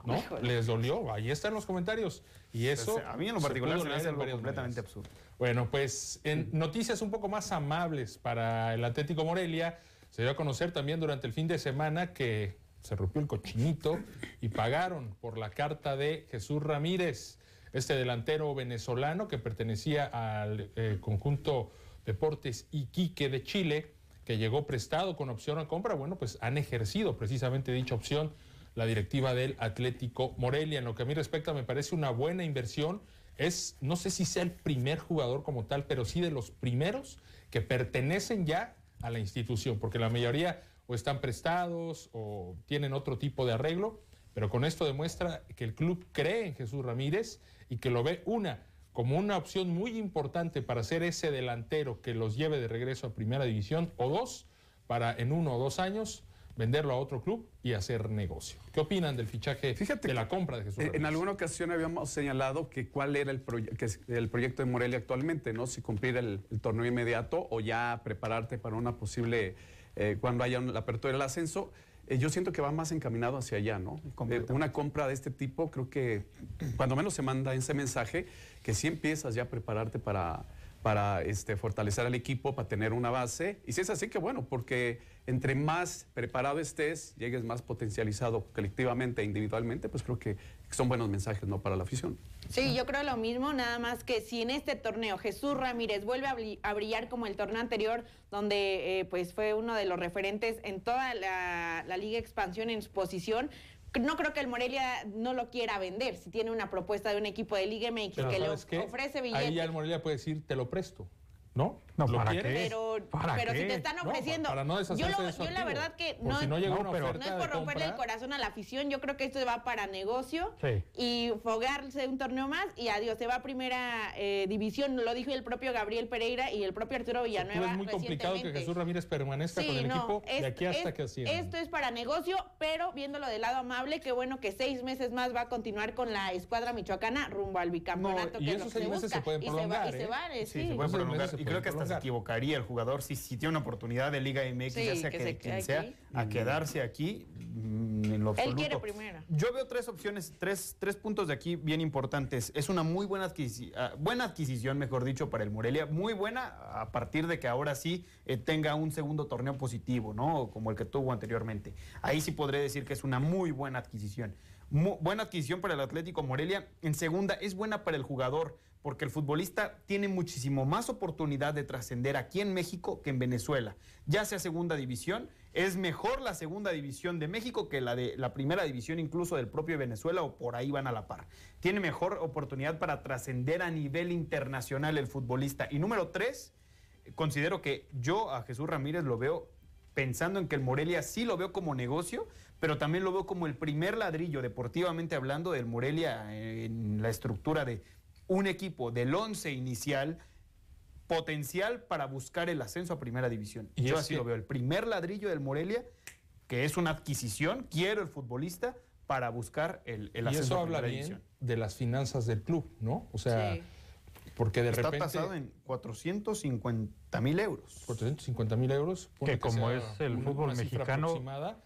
¿No? Híjole. Les dolió. Ahí están los comentarios. Y eso... Pues, a mí en lo particular se me hace algo completamente maneras. absurdo. Bueno, pues en noticias un poco más amables para el Atlético Morelia, se dio a conocer también durante el fin de semana que se rompió el cochinito y pagaron por la carta de Jesús Ramírez, este delantero venezolano que pertenecía al eh, conjunto Deportes Iquique de Chile, que llegó prestado con opción a compra. Bueno, pues han ejercido precisamente dicha opción la directiva del Atlético Morelia. En lo que a mí respecta, me parece una buena inversión. Es, no sé si sea el primer jugador como tal, pero sí de los primeros que pertenecen ya a la institución, porque la mayoría o están prestados o tienen otro tipo de arreglo, pero con esto demuestra que el club cree en Jesús Ramírez y que lo ve una como una opción muy importante para ser ese delantero que los lleve de regreso a primera división o dos para en uno o dos años venderlo a otro club y hacer negocio. ¿Qué opinan del fichaje Fíjate de la compra de Jesús Ramírez? En alguna ocasión habíamos señalado que cuál era el, proye- que es el proyecto de Morelia actualmente, ¿no? Si cumplir el, el torneo inmediato o ya prepararte para una posible, eh, cuando haya la apertura del ascenso. Eh, yo siento que va más encaminado hacia allá, ¿no? Eh, una compra de este tipo, creo que cuando menos se manda ese mensaje, que sí empiezas ya a prepararte para, para este, fortalecer al equipo, para tener una base. Y si es así, que bueno, porque entre más preparado estés, llegues más potencializado colectivamente e individualmente, pues creo que son buenos mensajes, ¿no? Para la afición. Sí, yo creo lo mismo, nada más que si en este torneo Jesús Ramírez vuelve a, bri- a brillar como el torneo anterior, donde eh, pues fue uno de los referentes en toda la, la Liga Expansión en su posición, no creo que el Morelia no lo quiera vender. Si tiene una propuesta de un equipo de Liga MX Pero que le ofrece Ahí billetes. ya el Morelia puede decir, te lo presto, ¿no? No, ¿Lo ¿para qué? Pero, ¿Para pero si qué? te están No, ofreciendo. para no deshacerse yo, lo- yo la verdad que no, si no llega no, una pero- no es por romperle el corazón a la afición, yo creo que esto va para negocio Sí. y fogarse un torneo más y adiós, se va a primera eh, división, lo dijo el propio Gabriel Pereira y el propio Arturo ¿Tú Villanueva ves muy complicado que. Jesús Ramírez permanezca Sí, con el no, equipo es- de aquí hasta es- que ascienda. Esto es para negocio, pero viéndolo del lado amable, qué bueno que seis meses más va a continuar con la escuadra michoacana rumbo al bicampeonato No, y que es esos seis meses busca. se pueden y se va, prolongar, y se va, Sí, se prolongar. Y creo que se equivocaría el jugador si, si tiene una oportunidad de Liga MX, Sí, ya sea que que, se de quien sea, aquí. a quedarse aquí mm, en lo Él absoluto. quiere primera. Yo veo tres opciones, tres, tres puntos de aquí bien importantes. Es una muy buena, adquisi- ah, buena adquisición, mejor dicho, para el Morelia. Muy buena a partir de que ahora sí eh, tenga un segundo torneo positivo, ¿no? Como el que tuvo anteriormente. Ahí sí podré decir que es una muy buena adquisición. Mu- buena adquisición para el Atlético Morelia. En segunda, es buena para el jugador, porque el futbolista tiene muchísimo más oportunidad de trascender aquí en México que en Venezuela. Ya sea segunda división, es mejor la segunda división de México que la de la primera división incluso del propio Venezuela o por ahí van a la par. Tiene mejor oportunidad para trascender a nivel internacional el futbolista. Y número tres, considero que yo a Jesús Ramírez lo veo pensando en que el Morelia sí lo veo como negocio, pero también lo veo como el primer ladrillo, deportivamente hablando, del Morelia en la estructura de un equipo del 11 inicial potencial para buscar el ascenso a primera división. Y yo así que- lo veo, el primer ladrillo del Morelia, que es una adquisición, quiero el futbolista para buscar el, el y ascenso eso a habla primera bien división. de las finanzas del club, ¿no? O sea, Sí. porque de Está repente... tasado en 450 mil euros. 450 mil euros. Que como es el una- fútbol una mexicano- aproximada,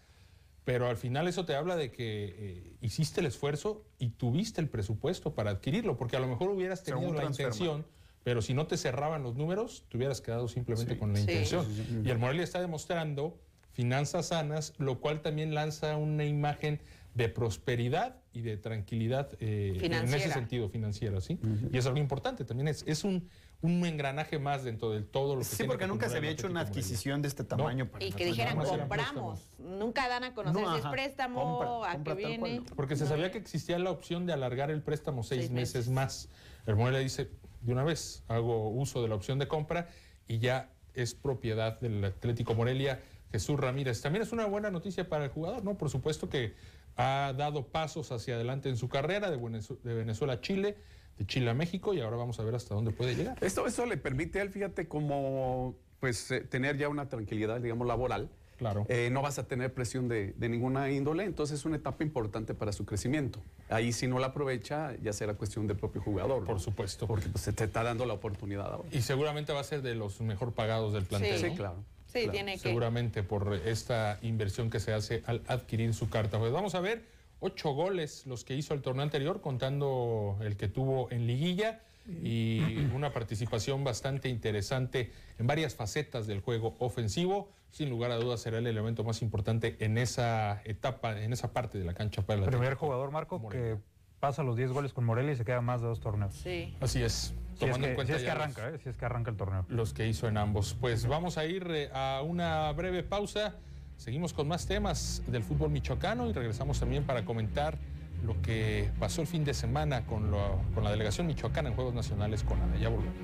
pero al final eso te habla de que eh, hiciste el esfuerzo y tuviste el presupuesto para adquirirlo, porque a lo mejor hubieras tenido Según la intención, pero si no te cerraban los números, te hubieras quedado simplemente Sí. con la Sí. intención. Sí. Y el Morelia está demostrando finanzas sanas, lo cual también lanza una imagen de prosperidad y de tranquilidad eh, en ese sentido financiera, ¿sí? Y es algo importante, también es, es un, un engranaje más dentro de todo lo que Sí, tiene porque que nunca se había hecho una adquisición de este tamaño. para Y que dijeran compramos. Nunca dan a conocer No, si es préstamo, Compra, a compra qué viene. cual. Porque se sabía que existía la opción de alargar el préstamo seis, Seis meses. más. El Morelia dice, de una vez, hago uso de la opción de compra y ya es propiedad del Atlético Morelia Jesús Ramírez. También es una buena noticia para el jugador, ¿no? Por supuesto que ha dado pasos hacia adelante en su carrera de Venezuela a Chile, de Chile a México y ahora vamos a ver hasta dónde puede llegar. Esto, esto le permite a él, fíjate, como pues eh, tener ya una tranquilidad, digamos, laboral. Claro. Eh, no vas a tener presión de, de ninguna índole, entonces es una etapa importante para su crecimiento. Ahí si no la aprovecha, ya será cuestión del propio jugador. Por supuesto. Porque pues, se te está dando la oportunidad ahora. Y seguramente va a ser de los mejor pagados del plantel. Sí. ¿no? claro. Sí, Claro, tiene que. seguramente por esta inversión que se hace al adquirir su carta. Pues vamos a ver, ocho goles los que hizo el torneo anterior, contando el que tuvo en liguilla y una participación bastante interesante en varias facetas del juego ofensivo. Sin lugar a dudas será el elemento más importante en esa etapa, en esa parte de la cancha para el Primer jugador, Marco, que pasa los 10 goles con Morelia y se queda más de dos torneos. Sí. Así es. Si es Tomando que, en cuenta si es que arranca, ¿eh? si es que arranca el torneo. los que hizo en ambos. Pues vamos a ir eh, a una breve pausa. Seguimos con más temas del fútbol michoacano y regresamos también para comentar lo que pasó el fin de semana con, la delegación michoacana en Juegos Nacionales con ADA. Ya volvemos.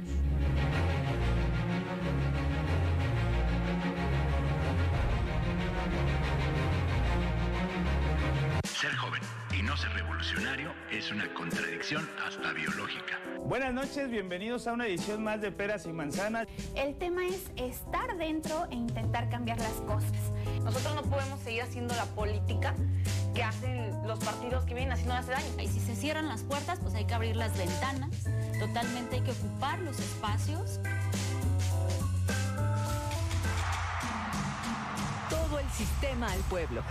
Revolucionario es una contradicción hasta biológica. Buenas noches, bienvenidos a una edición más de Peras y Manzanas. El tema es estar dentro e intentar cambiar las cosas. Nosotros no podemos seguir haciendo la política que hacen los partidos que vienen haciendo hace daño. Y si se cierran las puertas, pues hay que abrir las ventanas. Totalmente hay que ocupar los espacios. Todo el sistema al pueblo.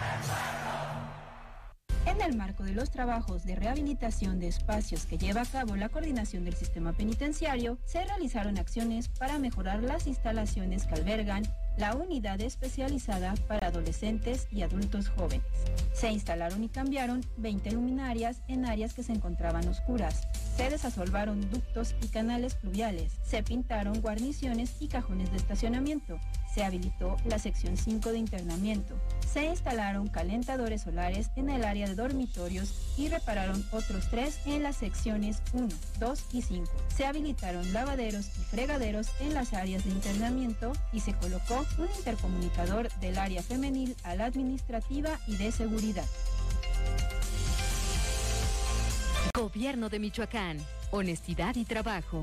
En el marco de los trabajos de rehabilitación de espacios que lleva a cabo la coordinación del sistema penitenciario, se realizaron acciones para mejorar las instalaciones que albergan la unidad especializada para adolescentes y adultos jóvenes. Se instalaron y cambiaron 20 luminarias en áreas que se encontraban oscuras. Se desasolvaron ductos y canales pluviales. Se pintaron guarniciones y cajones de estacionamiento. Se habilitó la sección 5 de internamiento. Se instalaron calentadores solares en el área de dormitorios y repararon otros tres en las secciones 1, 2 y 5. Se habilitaron lavaderos y fregaderos en las áreas de internamiento y se colocó un intercomunicador del área femenil a la administrativa y de seguridad. Gobierno de Michoacán. Honestidad y trabajo.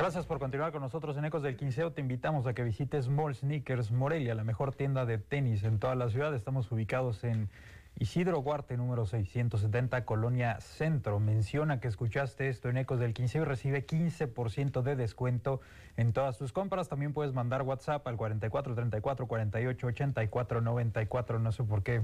Gracias por continuar con nosotros en Ecos del Quinceo. Te invitamos a que visites Mall Sneakers Morelia, la mejor tienda de tenis en toda la ciudad. Estamos ubicados en Isidro Guarte, número 670, Colonia Centro. Menciona que escuchaste esto en Ecos del Quinceo y recibe 15% de descuento en todas tus compras. También puedes mandar WhatsApp al 44 34 48 84 94. No sé por qué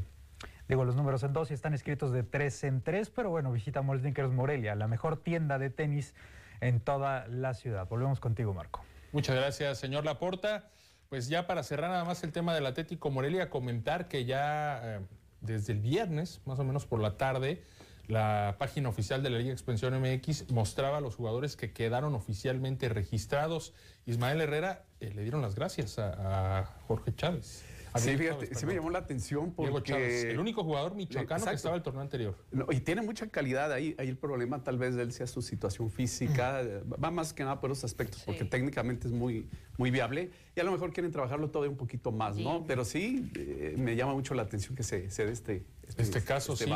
Digo, los números en dos y están escritos de tres en tres, pero bueno, visita Mall Sneakers Morelia, la mejor tienda de tenis en toda la ciudad. Volvemos contigo, Marco. Muchas gracias, señor Laporta. Pues ya para cerrar nada más el tema del Atlético Morelia, comentar que ya eh, desde el viernes, más o menos por la tarde, la página oficial de la Liga Expansión MX mostraba a los jugadores que quedaron oficialmente registrados. Ismael Herrera eh, le dieron las gracias a, a Jorge Chávez. Sí, fíjate, sí me llamó la atención porque... el único jugador michoacano que estaba el torneo anterior. y tiene mucha calidad ahí. Ahí el problema tal vez de él sea su situación física. Va más que nada por esos aspectos, porque técnicamente es muy, muy viable. Y a lo mejor quieren trabajarlo todo un poquito más, ¿no? Pero sí, eh, me llama mucho la atención que se, se dé este, este, este caso, este sí.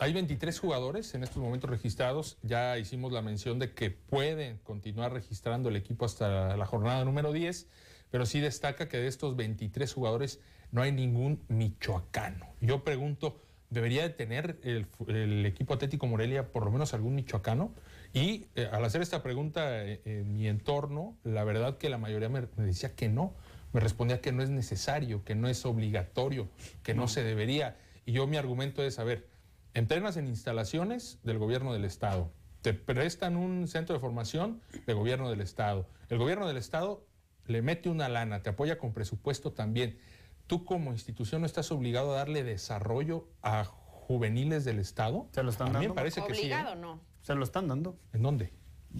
Hay 23 jugadores en estos momentos registrados. Ya hicimos la mención de que pueden continuar registrando el equipo hasta la jornada número 10 pero sí destaca que de estos 23 jugadores no hay ningún michoacano. Yo pregunto, ¿debería de tener el, equipo Atlético Morelia por lo menos algún michoacano? Y eh, al hacer esta pregunta eh, en mi entorno, la verdad que la mayoría me, decía que no. Me respondía que no es necesario, que no es obligatorio, que no, se debería. Y yo mi argumento es, a ver, entrenas en instalaciones del gobierno del Estado, te prestan un centro de formación del gobierno del Estado. El gobierno del Estado le mete una lana, te apoya con presupuesto también. Tú como institución no estás obligado a darle desarrollo a juveniles del Estado. Se lo están dando. me parece que sí. ¿eh? No. Se lo están dando. ¿En dónde?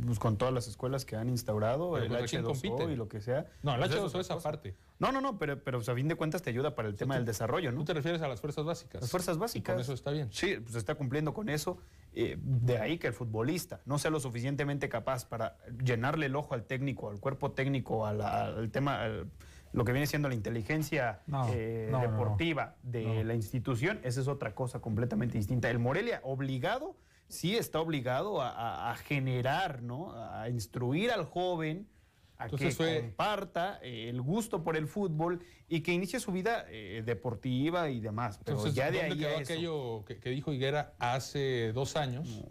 Pues con todas las escuelas que han instaurado, el H2O y lo que sea. No, el Pues H2O eso es aparte. No, no, no, pero, pero pues, a fin de cuentas te ayuda para el tema del desarrollo, ¿no? Tú te refieres a las fuerzas básicas. Las fuerzas Y básicas. con eso está bien. Sí, pues está cumpliendo con eso. Eh, de ahí que el futbolista no sea lo suficientemente capaz para llenarle el ojo al técnico, al cuerpo técnico, a la- al tema, al- lo que viene siendo la inteligencia No, eh, no, no, no. deportiva de la institución, esa es otra cosa completamente distinta. El Morelia, obligado, sí está obligado a, a- a generar, ¿no? A instruir al joven a Entonces que comparta eh, el gusto por el fútbol y que inicie su vida eh, deportiva y demás. Pero Entonces, ya de ¿dónde ahí quedó a eso. aquello que, que dijo Higuera hace dos años?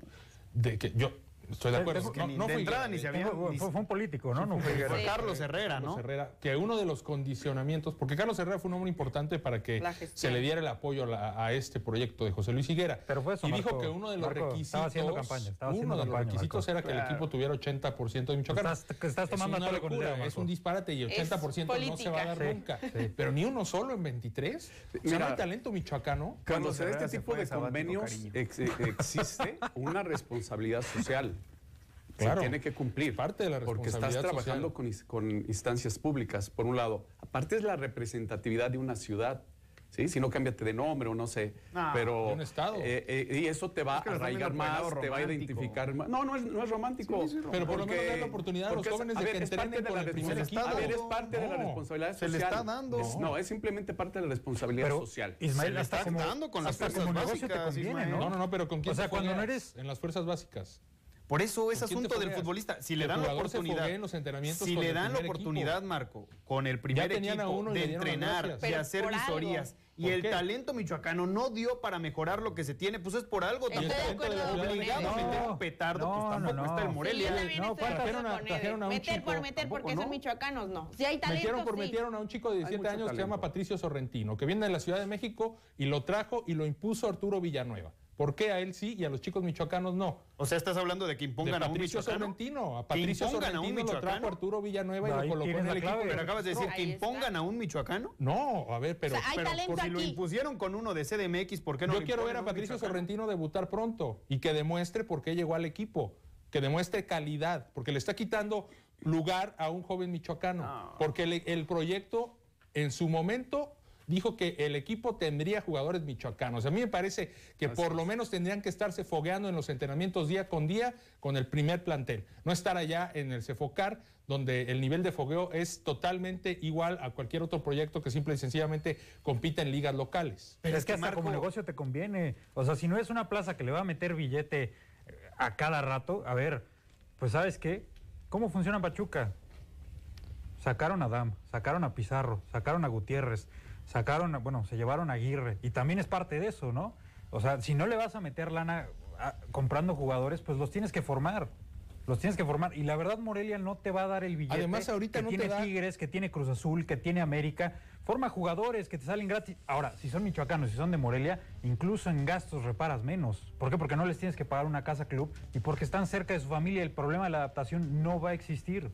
De que yo estoy de acuerdo. No, ni no de fue entrada ni se había- Fue, fue- fue un político, ¿no? No fue Fue Higuera. Carlos Herrera, Carlos ¿no? Herrera, que uno de los condicionamientos, porque Carlos Herrera fue un hombre importante para que se le diera el apoyo a, la- a este proyecto de José Luis Higuera. Pero fue eso, y dijo Marco. que uno de los Marco, requisitos, estaba haciendo campaña, estaba uno de los campaña, requisitos Marco. era que el Claro. equipo tuviera 80% de Michoacán. Estás- que estás Es tomando una con el locura, dedo, es un disparate y 80% no se va a dar política. nunca. Sí. Pero ni uno solo en 23. O sea, Mira, no hay talento michoacano. Cuando se da este tipo fue de convenios, eh, existe una responsabilidad social. Claro. Se tiene que cumplir. Parte de la Porque estás responsabilidad trabajando con, is- con instancias públicas, por un lado. Aparte es la representatividad de una ciudad. ¿sí? Si no, cámbiate de nombre o no sé. Ah, pero, de un estado. eh, eh, y eso te va Es que a lo arraigar más, te va a identificar más. No, no es, no es romántico. Pero por lo Porque- menos dar la oportunidad a los es- jóvenes a de ver, que es parte entrenen de con la el primer responsabilidad- equipo. A ver, es parte de la No. responsabilidad Se social. le está dando. No, no, es simplemente parte de la responsabilidad Pero, social. Ismael, Se le está como, dando con las fuerzas básicas, conviene. ¿no? No, no, no, pero ¿con quién O sea, cuando no eres- en las fuerzas básicas? Por eso es ¿Con quién te asunto del futbolista. Si le dan la oportunidad, foguee en los entrenamientos si le dan la equipo. oportunidad, Marco, con el primer a equipo de entrenar, de hacer visorías y ¿Por el qué? talento michoacano no dio para mejorar lo que se tiene, pues es por algo. Con obligado a Eder. meter un petardo, No, pues no, tampoco no. está el Morelia. Sí, también No, Trajeron a- trajeron a un Meter chico. por meter, porque ¿no? son michoacanos, no. Si hay talento, Metieron por sí. metieron a un chico de 17 mucho años que se llama. Patricio Sorrentino, que viene de la Ciudad de México y lo trajo y lo impuso Arturo Villanueva. ¿Por qué a él sí y a los chicos michoacanos no? O sea, estás hablando de que De impongan a un Patricio michoacano. Sorrentino. A ¿Que Patricio impongan a un Sorrentino lo trajo? Arturo Villanueva y lo colocó en el equipo. Pero acabas de decir que está. impongan a un michoacano. No, a ver, pero... O sea, hay Pero por si lo impusieron con uno de CDMX, ¿por qué no Yo lo quiero ver a Patricio michoacano? Sorrentino debutar pronto y que demuestre por qué llegó al equipo, que demuestre calidad, porque le está quitando lugar a un joven michoacano, porque el proyecto en su momento dijo que el equipo tendría jugadores michoacanos. A mí me parece que por lo menos tendrían que estarse fogueando en los entrenamientos día con día con el primer plantel, no estar allá en el Cefocar donde el nivel de fogueo es totalmente igual a cualquier otro proyecto que simple y sencillamente compita en ligas locales. Pero es que hasta como negocio te conviene. O sea, si no es una plaza que le va a meter billete eh, a cada rato, a ver, pues ¿sabes qué? ¿Cómo funciona Pachuca? Sacaron a Dam, sacaron a Pizarro, sacaron a Gutiérrez, sacaron, bueno, se llevaron a Aguirre. Y también es parte de eso, ¿no? O sea, si no le vas a meter lana a- comprando jugadores, pues los tienes que formar. Los tienes que formar. Y la verdad, Morelia no te va a dar el billete. Además, ahorita que no te tiene da- Tigres, que tiene Cruz Azul, que tiene América. Forma jugadores que te salen gratis. Ahora, si son michoacanos, si son de Morelia, incluso en gastos reparas menos. ¿Por qué? Porque no les tienes que pagar una casa club y porque están cerca de su familia. El problema de la adaptación no va a existir.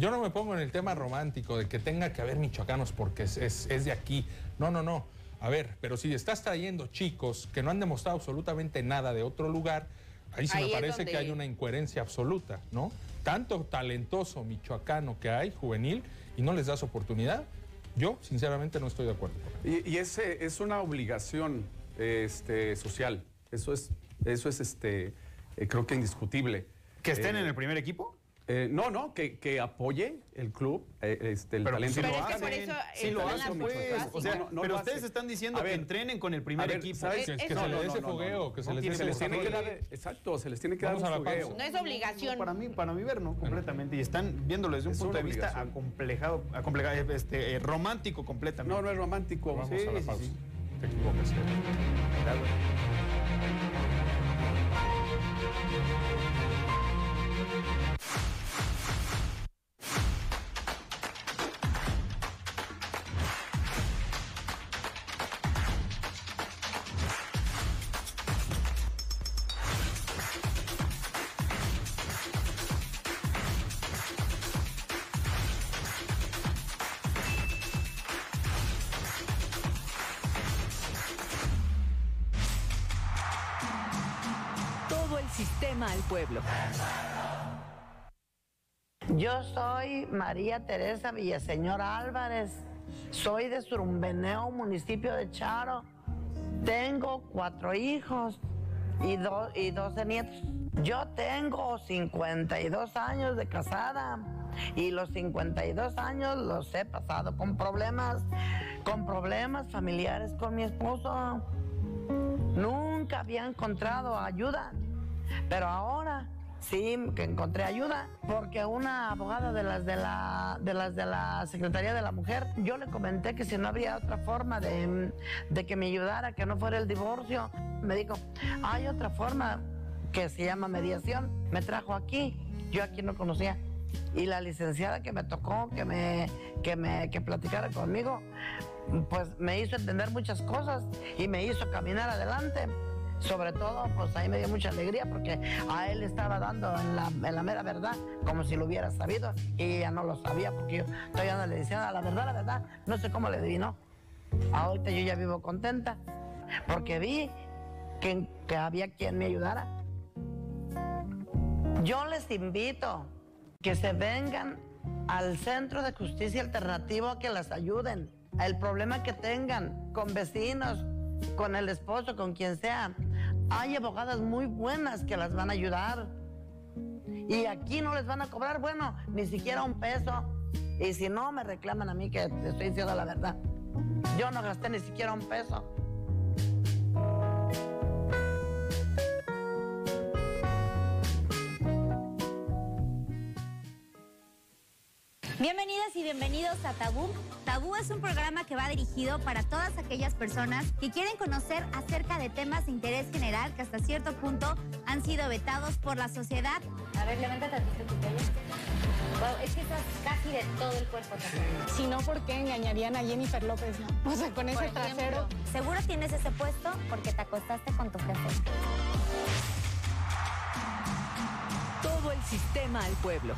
Yo no me pongo en el tema romántico de que tenga que haber michoacanos porque es, es- es de aquí. No, no, no. A ver, pero si estás trayendo chicos que no han demostrado absolutamente nada de otro lugar, ahí sí Ahí me parece donde- que hay una incoherencia absoluta, ¿no? Tanto talentoso michoacano que hay, juvenil, y no les das oportunidad. Yo, sinceramente, no estoy de acuerdo. Y, y ese es una obligación este, social. Eso es, eso es este, eh, creo que indiscutible. ¿Que estén Eh, en el primer equipo? Eh, no, no, que, que apoye el club, eh, este, el Pero talento. sí Pero lo es que por eso sí lo hacen, pues. O sea, No, no pero lo ustedes están diciendo A que ver, entrenen con el primer ver, equipo. ¿sabes? Que, que eso se no, le dé ese fogueo, que se les se ese les tiene que dar, exacto, se les tiene que Vamos dar a un fogueo. No es obligación. Para mí, para mí ver, no, completamente. Y están viéndolo desde un Es punto de vista acomplejado, acomplejado este, eh, romántico completamente. No, no es romántico. Vamos Sí, a la sí, pausa. sí. Te equivocas. Sistema al pueblo. Yo soy María Teresa Villaseñor Álvarez. Soy de Surumbeneo, municipio de Charo. Tengo cuatro hijos y, do- y 12 nietos. Yo tengo 52 años de casada y los 52 años los he pasado con problemas, con problemas familiares con mi esposo. Nunca había encontrado ayuda, pero ahora sí que encontré ayuda porque una abogada de las de la de las de la Secretaría de la Mujer, yo le comenté que si no había otra forma de, de que me ayudara, que no fuera el divorcio, me dijo, hay otra forma que se llama mediación. Me trajo aquí, yo aquí no conocía. Y la licenciada que me tocó, que me, que me que platicara conmigo, pues me hizo entender muchas cosas y me hizo caminar adelante. Sobre todo, pues ahí me dio mucha alegría porque a él estaba dando en la, en la mera verdad, como si lo hubiera sabido, y ella no lo sabía porque yo estoy le diciendo la verdad, la verdad, no sé cómo le adivinó. Ahorita yo ya vivo contenta porque vi que, que había quien me ayudara. Yo les invito que se vengan al Centro de Justicia Alternativo a que las ayuden. El problema que tengan con vecinos, con el esposo, con quien sea. Hay abogadas muy buenas que las van a ayudar. Y aquí no les van a cobrar, bueno, ni siquiera un peso. Y si no, me reclaman a mí que te estoy diciendo la verdad. Yo no gasté ni siquiera un peso. Bienvenidas y bienvenidos a Tabú. Tabú es un programa que va dirigido para todas aquellas personas que quieren conocer acerca de temas de interés general que hasta cierto punto han sido vetados por la sociedad. A ver, levanta tantito tu pelo. Wow, es que estás casi de todo el cuerpo. Si no, ¿por qué engañarían a Jennifer López, no? O sea, con ese trasero. Seguro tienes ese puesto porque te acostaste con tu jefe. Todo el sistema al pueblo.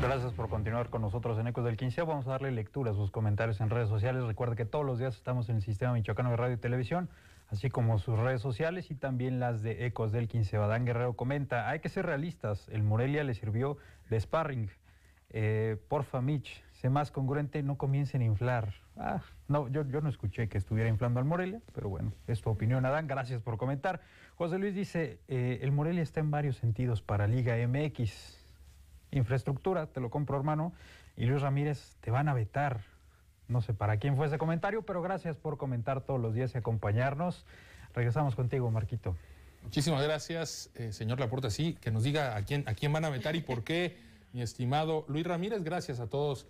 Gracias por continuar con nosotros en Ecos del 15. Vamos a darle lectura a sus comentarios en redes sociales. Recuerde que todos los días estamos en el sistema michoacano de radio y televisión, así como sus redes sociales y también las de Ecos del 15. Badán Guerrero comenta, hay que ser realistas, el Morelia le sirvió de sparring. Eh, porfa, Mitch, sé más congruente, no comiencen a inflar. Ah, no, yo, yo no escuché que estuviera inflando al Morelia, pero bueno, es tu opinión, Adán. Gracias por comentar. José Luis dice, eh, el Morelia está en varios sentidos para Liga MX infraestructura, te lo compro hermano, y Luis Ramírez te van a vetar. No sé para quién fue ese comentario, pero gracias por comentar todos los días y acompañarnos. Regresamos contigo, Marquito. Muchísimas gracias, eh, señor Laporta. Sí, que nos diga a quién, a quién van a vetar y por qué, mi estimado Luis Ramírez. Gracias a todos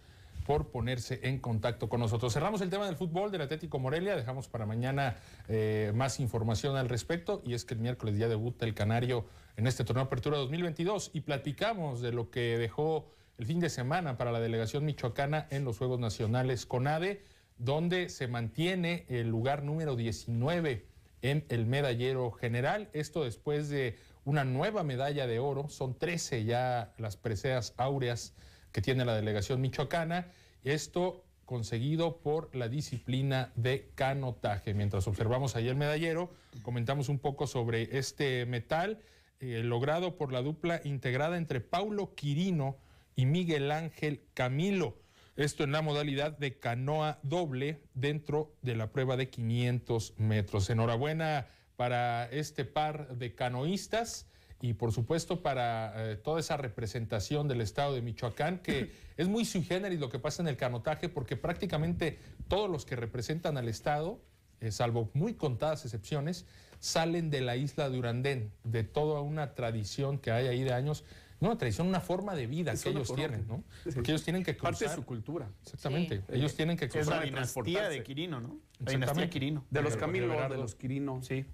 por ponerse en contacto con nosotros. Cerramos el tema del fútbol del Atlético Morelia, dejamos para mañana eh, más información al respecto y es que el miércoles día debuta el Canario en este torneo Apertura 2022 y platicamos de lo que dejó el fin de semana para la delegación michoacana en los Juegos Nacionales CONADE, donde se mantiene el lugar número 19 en el medallero general. Esto después de una nueva medalla de oro, son 13 ya las preseas áureas que tiene la delegación michoacana. Esto conseguido por la disciplina de canotaje. Mientras observamos ahí el medallero, comentamos un poco sobre este metal eh, logrado por la dupla integrada entre Paulo Quirino y Miguel Ángel Camilo. Esto en la modalidad de canoa doble dentro de la prueba de 500 metros. Enhorabuena para este par de canoístas y por supuesto para eh, toda esa representación del estado de Michoacán, que es muy sui generis lo que pasa en el canotaje, porque prácticamente todos los que representan al estado, eh, salvo muy contadas excepciones, salen de la isla de Urandén, de toda una tradición que hay ahí de años, no una tradición, una forma de vida que ellos tienen, ¿no? Porque ellos tienen que cruzar. Parte de su cultura. Exactamente. Ellos tienen que cruzar. Es la dinastía de Quirino, ¿no? La dinastía Quirino. De los Camilo, de los Quirino. Sí.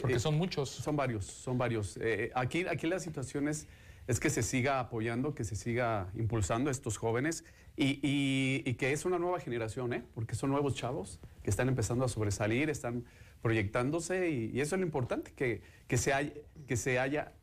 Porque son muchos. Son varios, son varios. Eh, aquí, aquí la situación es, es que se siga apoyando, que se siga impulsando a estos jóvenes y, y, que es una nueva generación, ¿eh? porque son nuevos chavos que están empezando a sobresalir, están proyectándose y, eso es lo importante, que, que se haya, que se haya,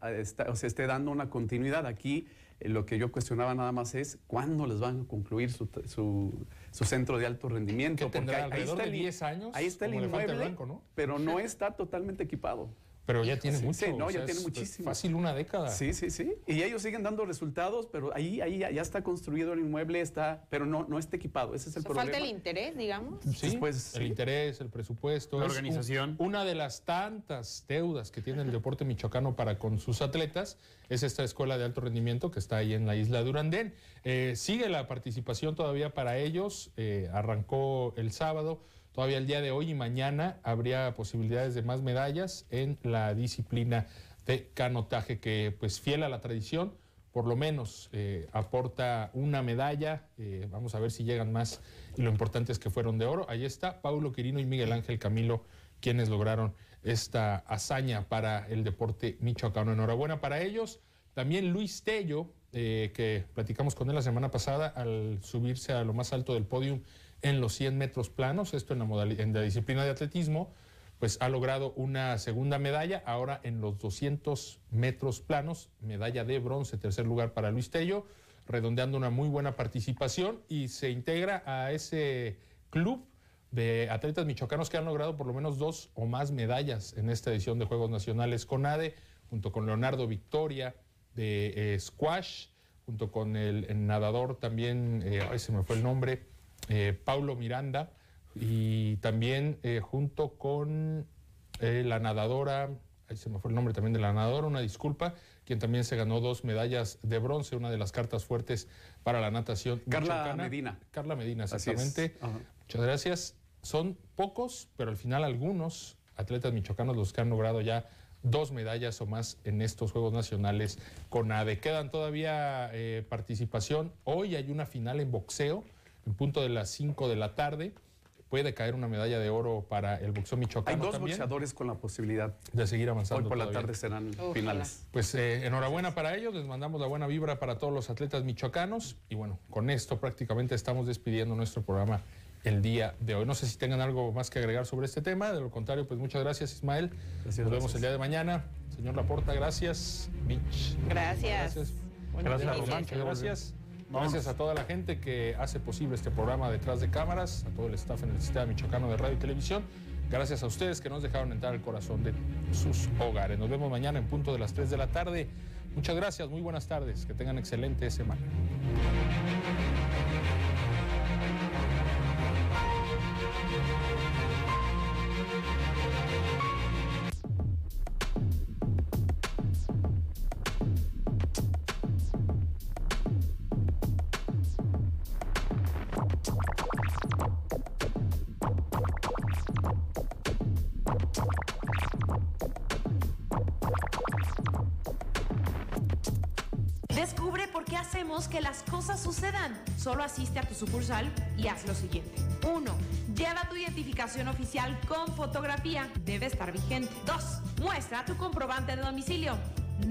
o se esté dando una continuidad. Aquí eh, lo que yo cuestionaba nada más es cuándo les van a concluir su, su, su centro de alto rendimiento. Porque ahí, está el, 10 años. Ahí está el inmueble, pero no está totalmente equipado. Pero ya tiene mucho. Sí, no, ya tiene muchísimo. Fácil una década. Sí, sí, sí. Y ellos siguen dando resultados, pero ahí, ahí ya, está construido el inmueble, está, pero no, no está equipado. Ese es el problema. Falta el interés, digamos. Sí, el interés, el presupuesto. La organización. una de las tantas deudas que tiene el deporte michoacano para con sus atletas es esta escuela de alto rendimiento que está ahí en la isla de Urandén. Eh, sigue la participación todavía para ellos. Eh, arrancó el sábado. Todavía el día de hoy y mañana habría posibilidades de más medallas en la disciplina de canotaje que, pues fiel a la tradición, por lo menos eh, aporta una medalla. Eh, vamos a ver si llegan más. Y lo importante es que fueron de oro. Ahí está Paulo Quirino y Miguel Ángel Camilo, quienes lograron esta hazaña para el deporte michoacano. Enhorabuena para ellos. También Luis Tello, eh, que platicamos con él la semana pasada al subirse a lo más alto del podio en los 100 metros planos, esto en la, en la disciplina de atletismo, pues ha logrado una segunda medalla, ahora en los 200 metros planos, medalla de bronce, tercer lugar para Luis Tello, redondeando una muy buena participación y se integra a ese club de atletas michoacanos que han logrado por lo menos dos o más medallas en esta edición de Juegos Nacionales con ADE, junto con Leonardo Victoria de eh, squash, junto con el, nadador también, eh, ay, se me fue el nombre, eh, Paulo Miranda, y también eh, junto con eh, la nadadora, ahí se me fue el nombre también de la nadadora, una disculpa, quien también se ganó dos medallas de bronce, una de las cartas fuertes para la natación. Carla Medina. Carla Medina, exactamente. Muchas gracias. Son pocos, pero al final algunos atletas michoacanos los que han logrado ya dos medallas o más en estos Juegos Nacionales con ADE. Quedan todavía eh, participación. Hoy hay una final en boxeo, en punto de las 5 de la tarde. Puede caer una medalla de oro para el boxeo michoacano. Hay dos también, boxeadores con la posibilidad de seguir avanzando. Hoy por la tarde serán finales. Pues eh, enhorabuena para ellos, les mandamos la buena vibra para todos los atletas michoacanos y bueno, con esto prácticamente estamos despidiendo nuestro programa el día de hoy. No sé si tengan algo más que agregar sobre este tema, de lo contrario, pues muchas gracias Ismael. Nos vemos gracias. el día de mañana. Señor Laporta, gracias. Mitch. Gracias. Gracias. Gracias, Román. Muchas gracias. Gracias a toda la gente que hace posible este programa detrás de cámaras, a todo el staff en el sistema michoacano de radio y televisión. Gracias a ustedes que nos dejaron entrar al corazón de sus hogares. Nos vemos mañana en punto de las 3 de la tarde. Muchas gracias, muy buenas tardes. Que tengan excelente semana. Y haz lo siguiente. 1. Lleva tu identificación oficial con fotografía. Debe estar vigente. 2. Muestra tu comprobante de domicilio.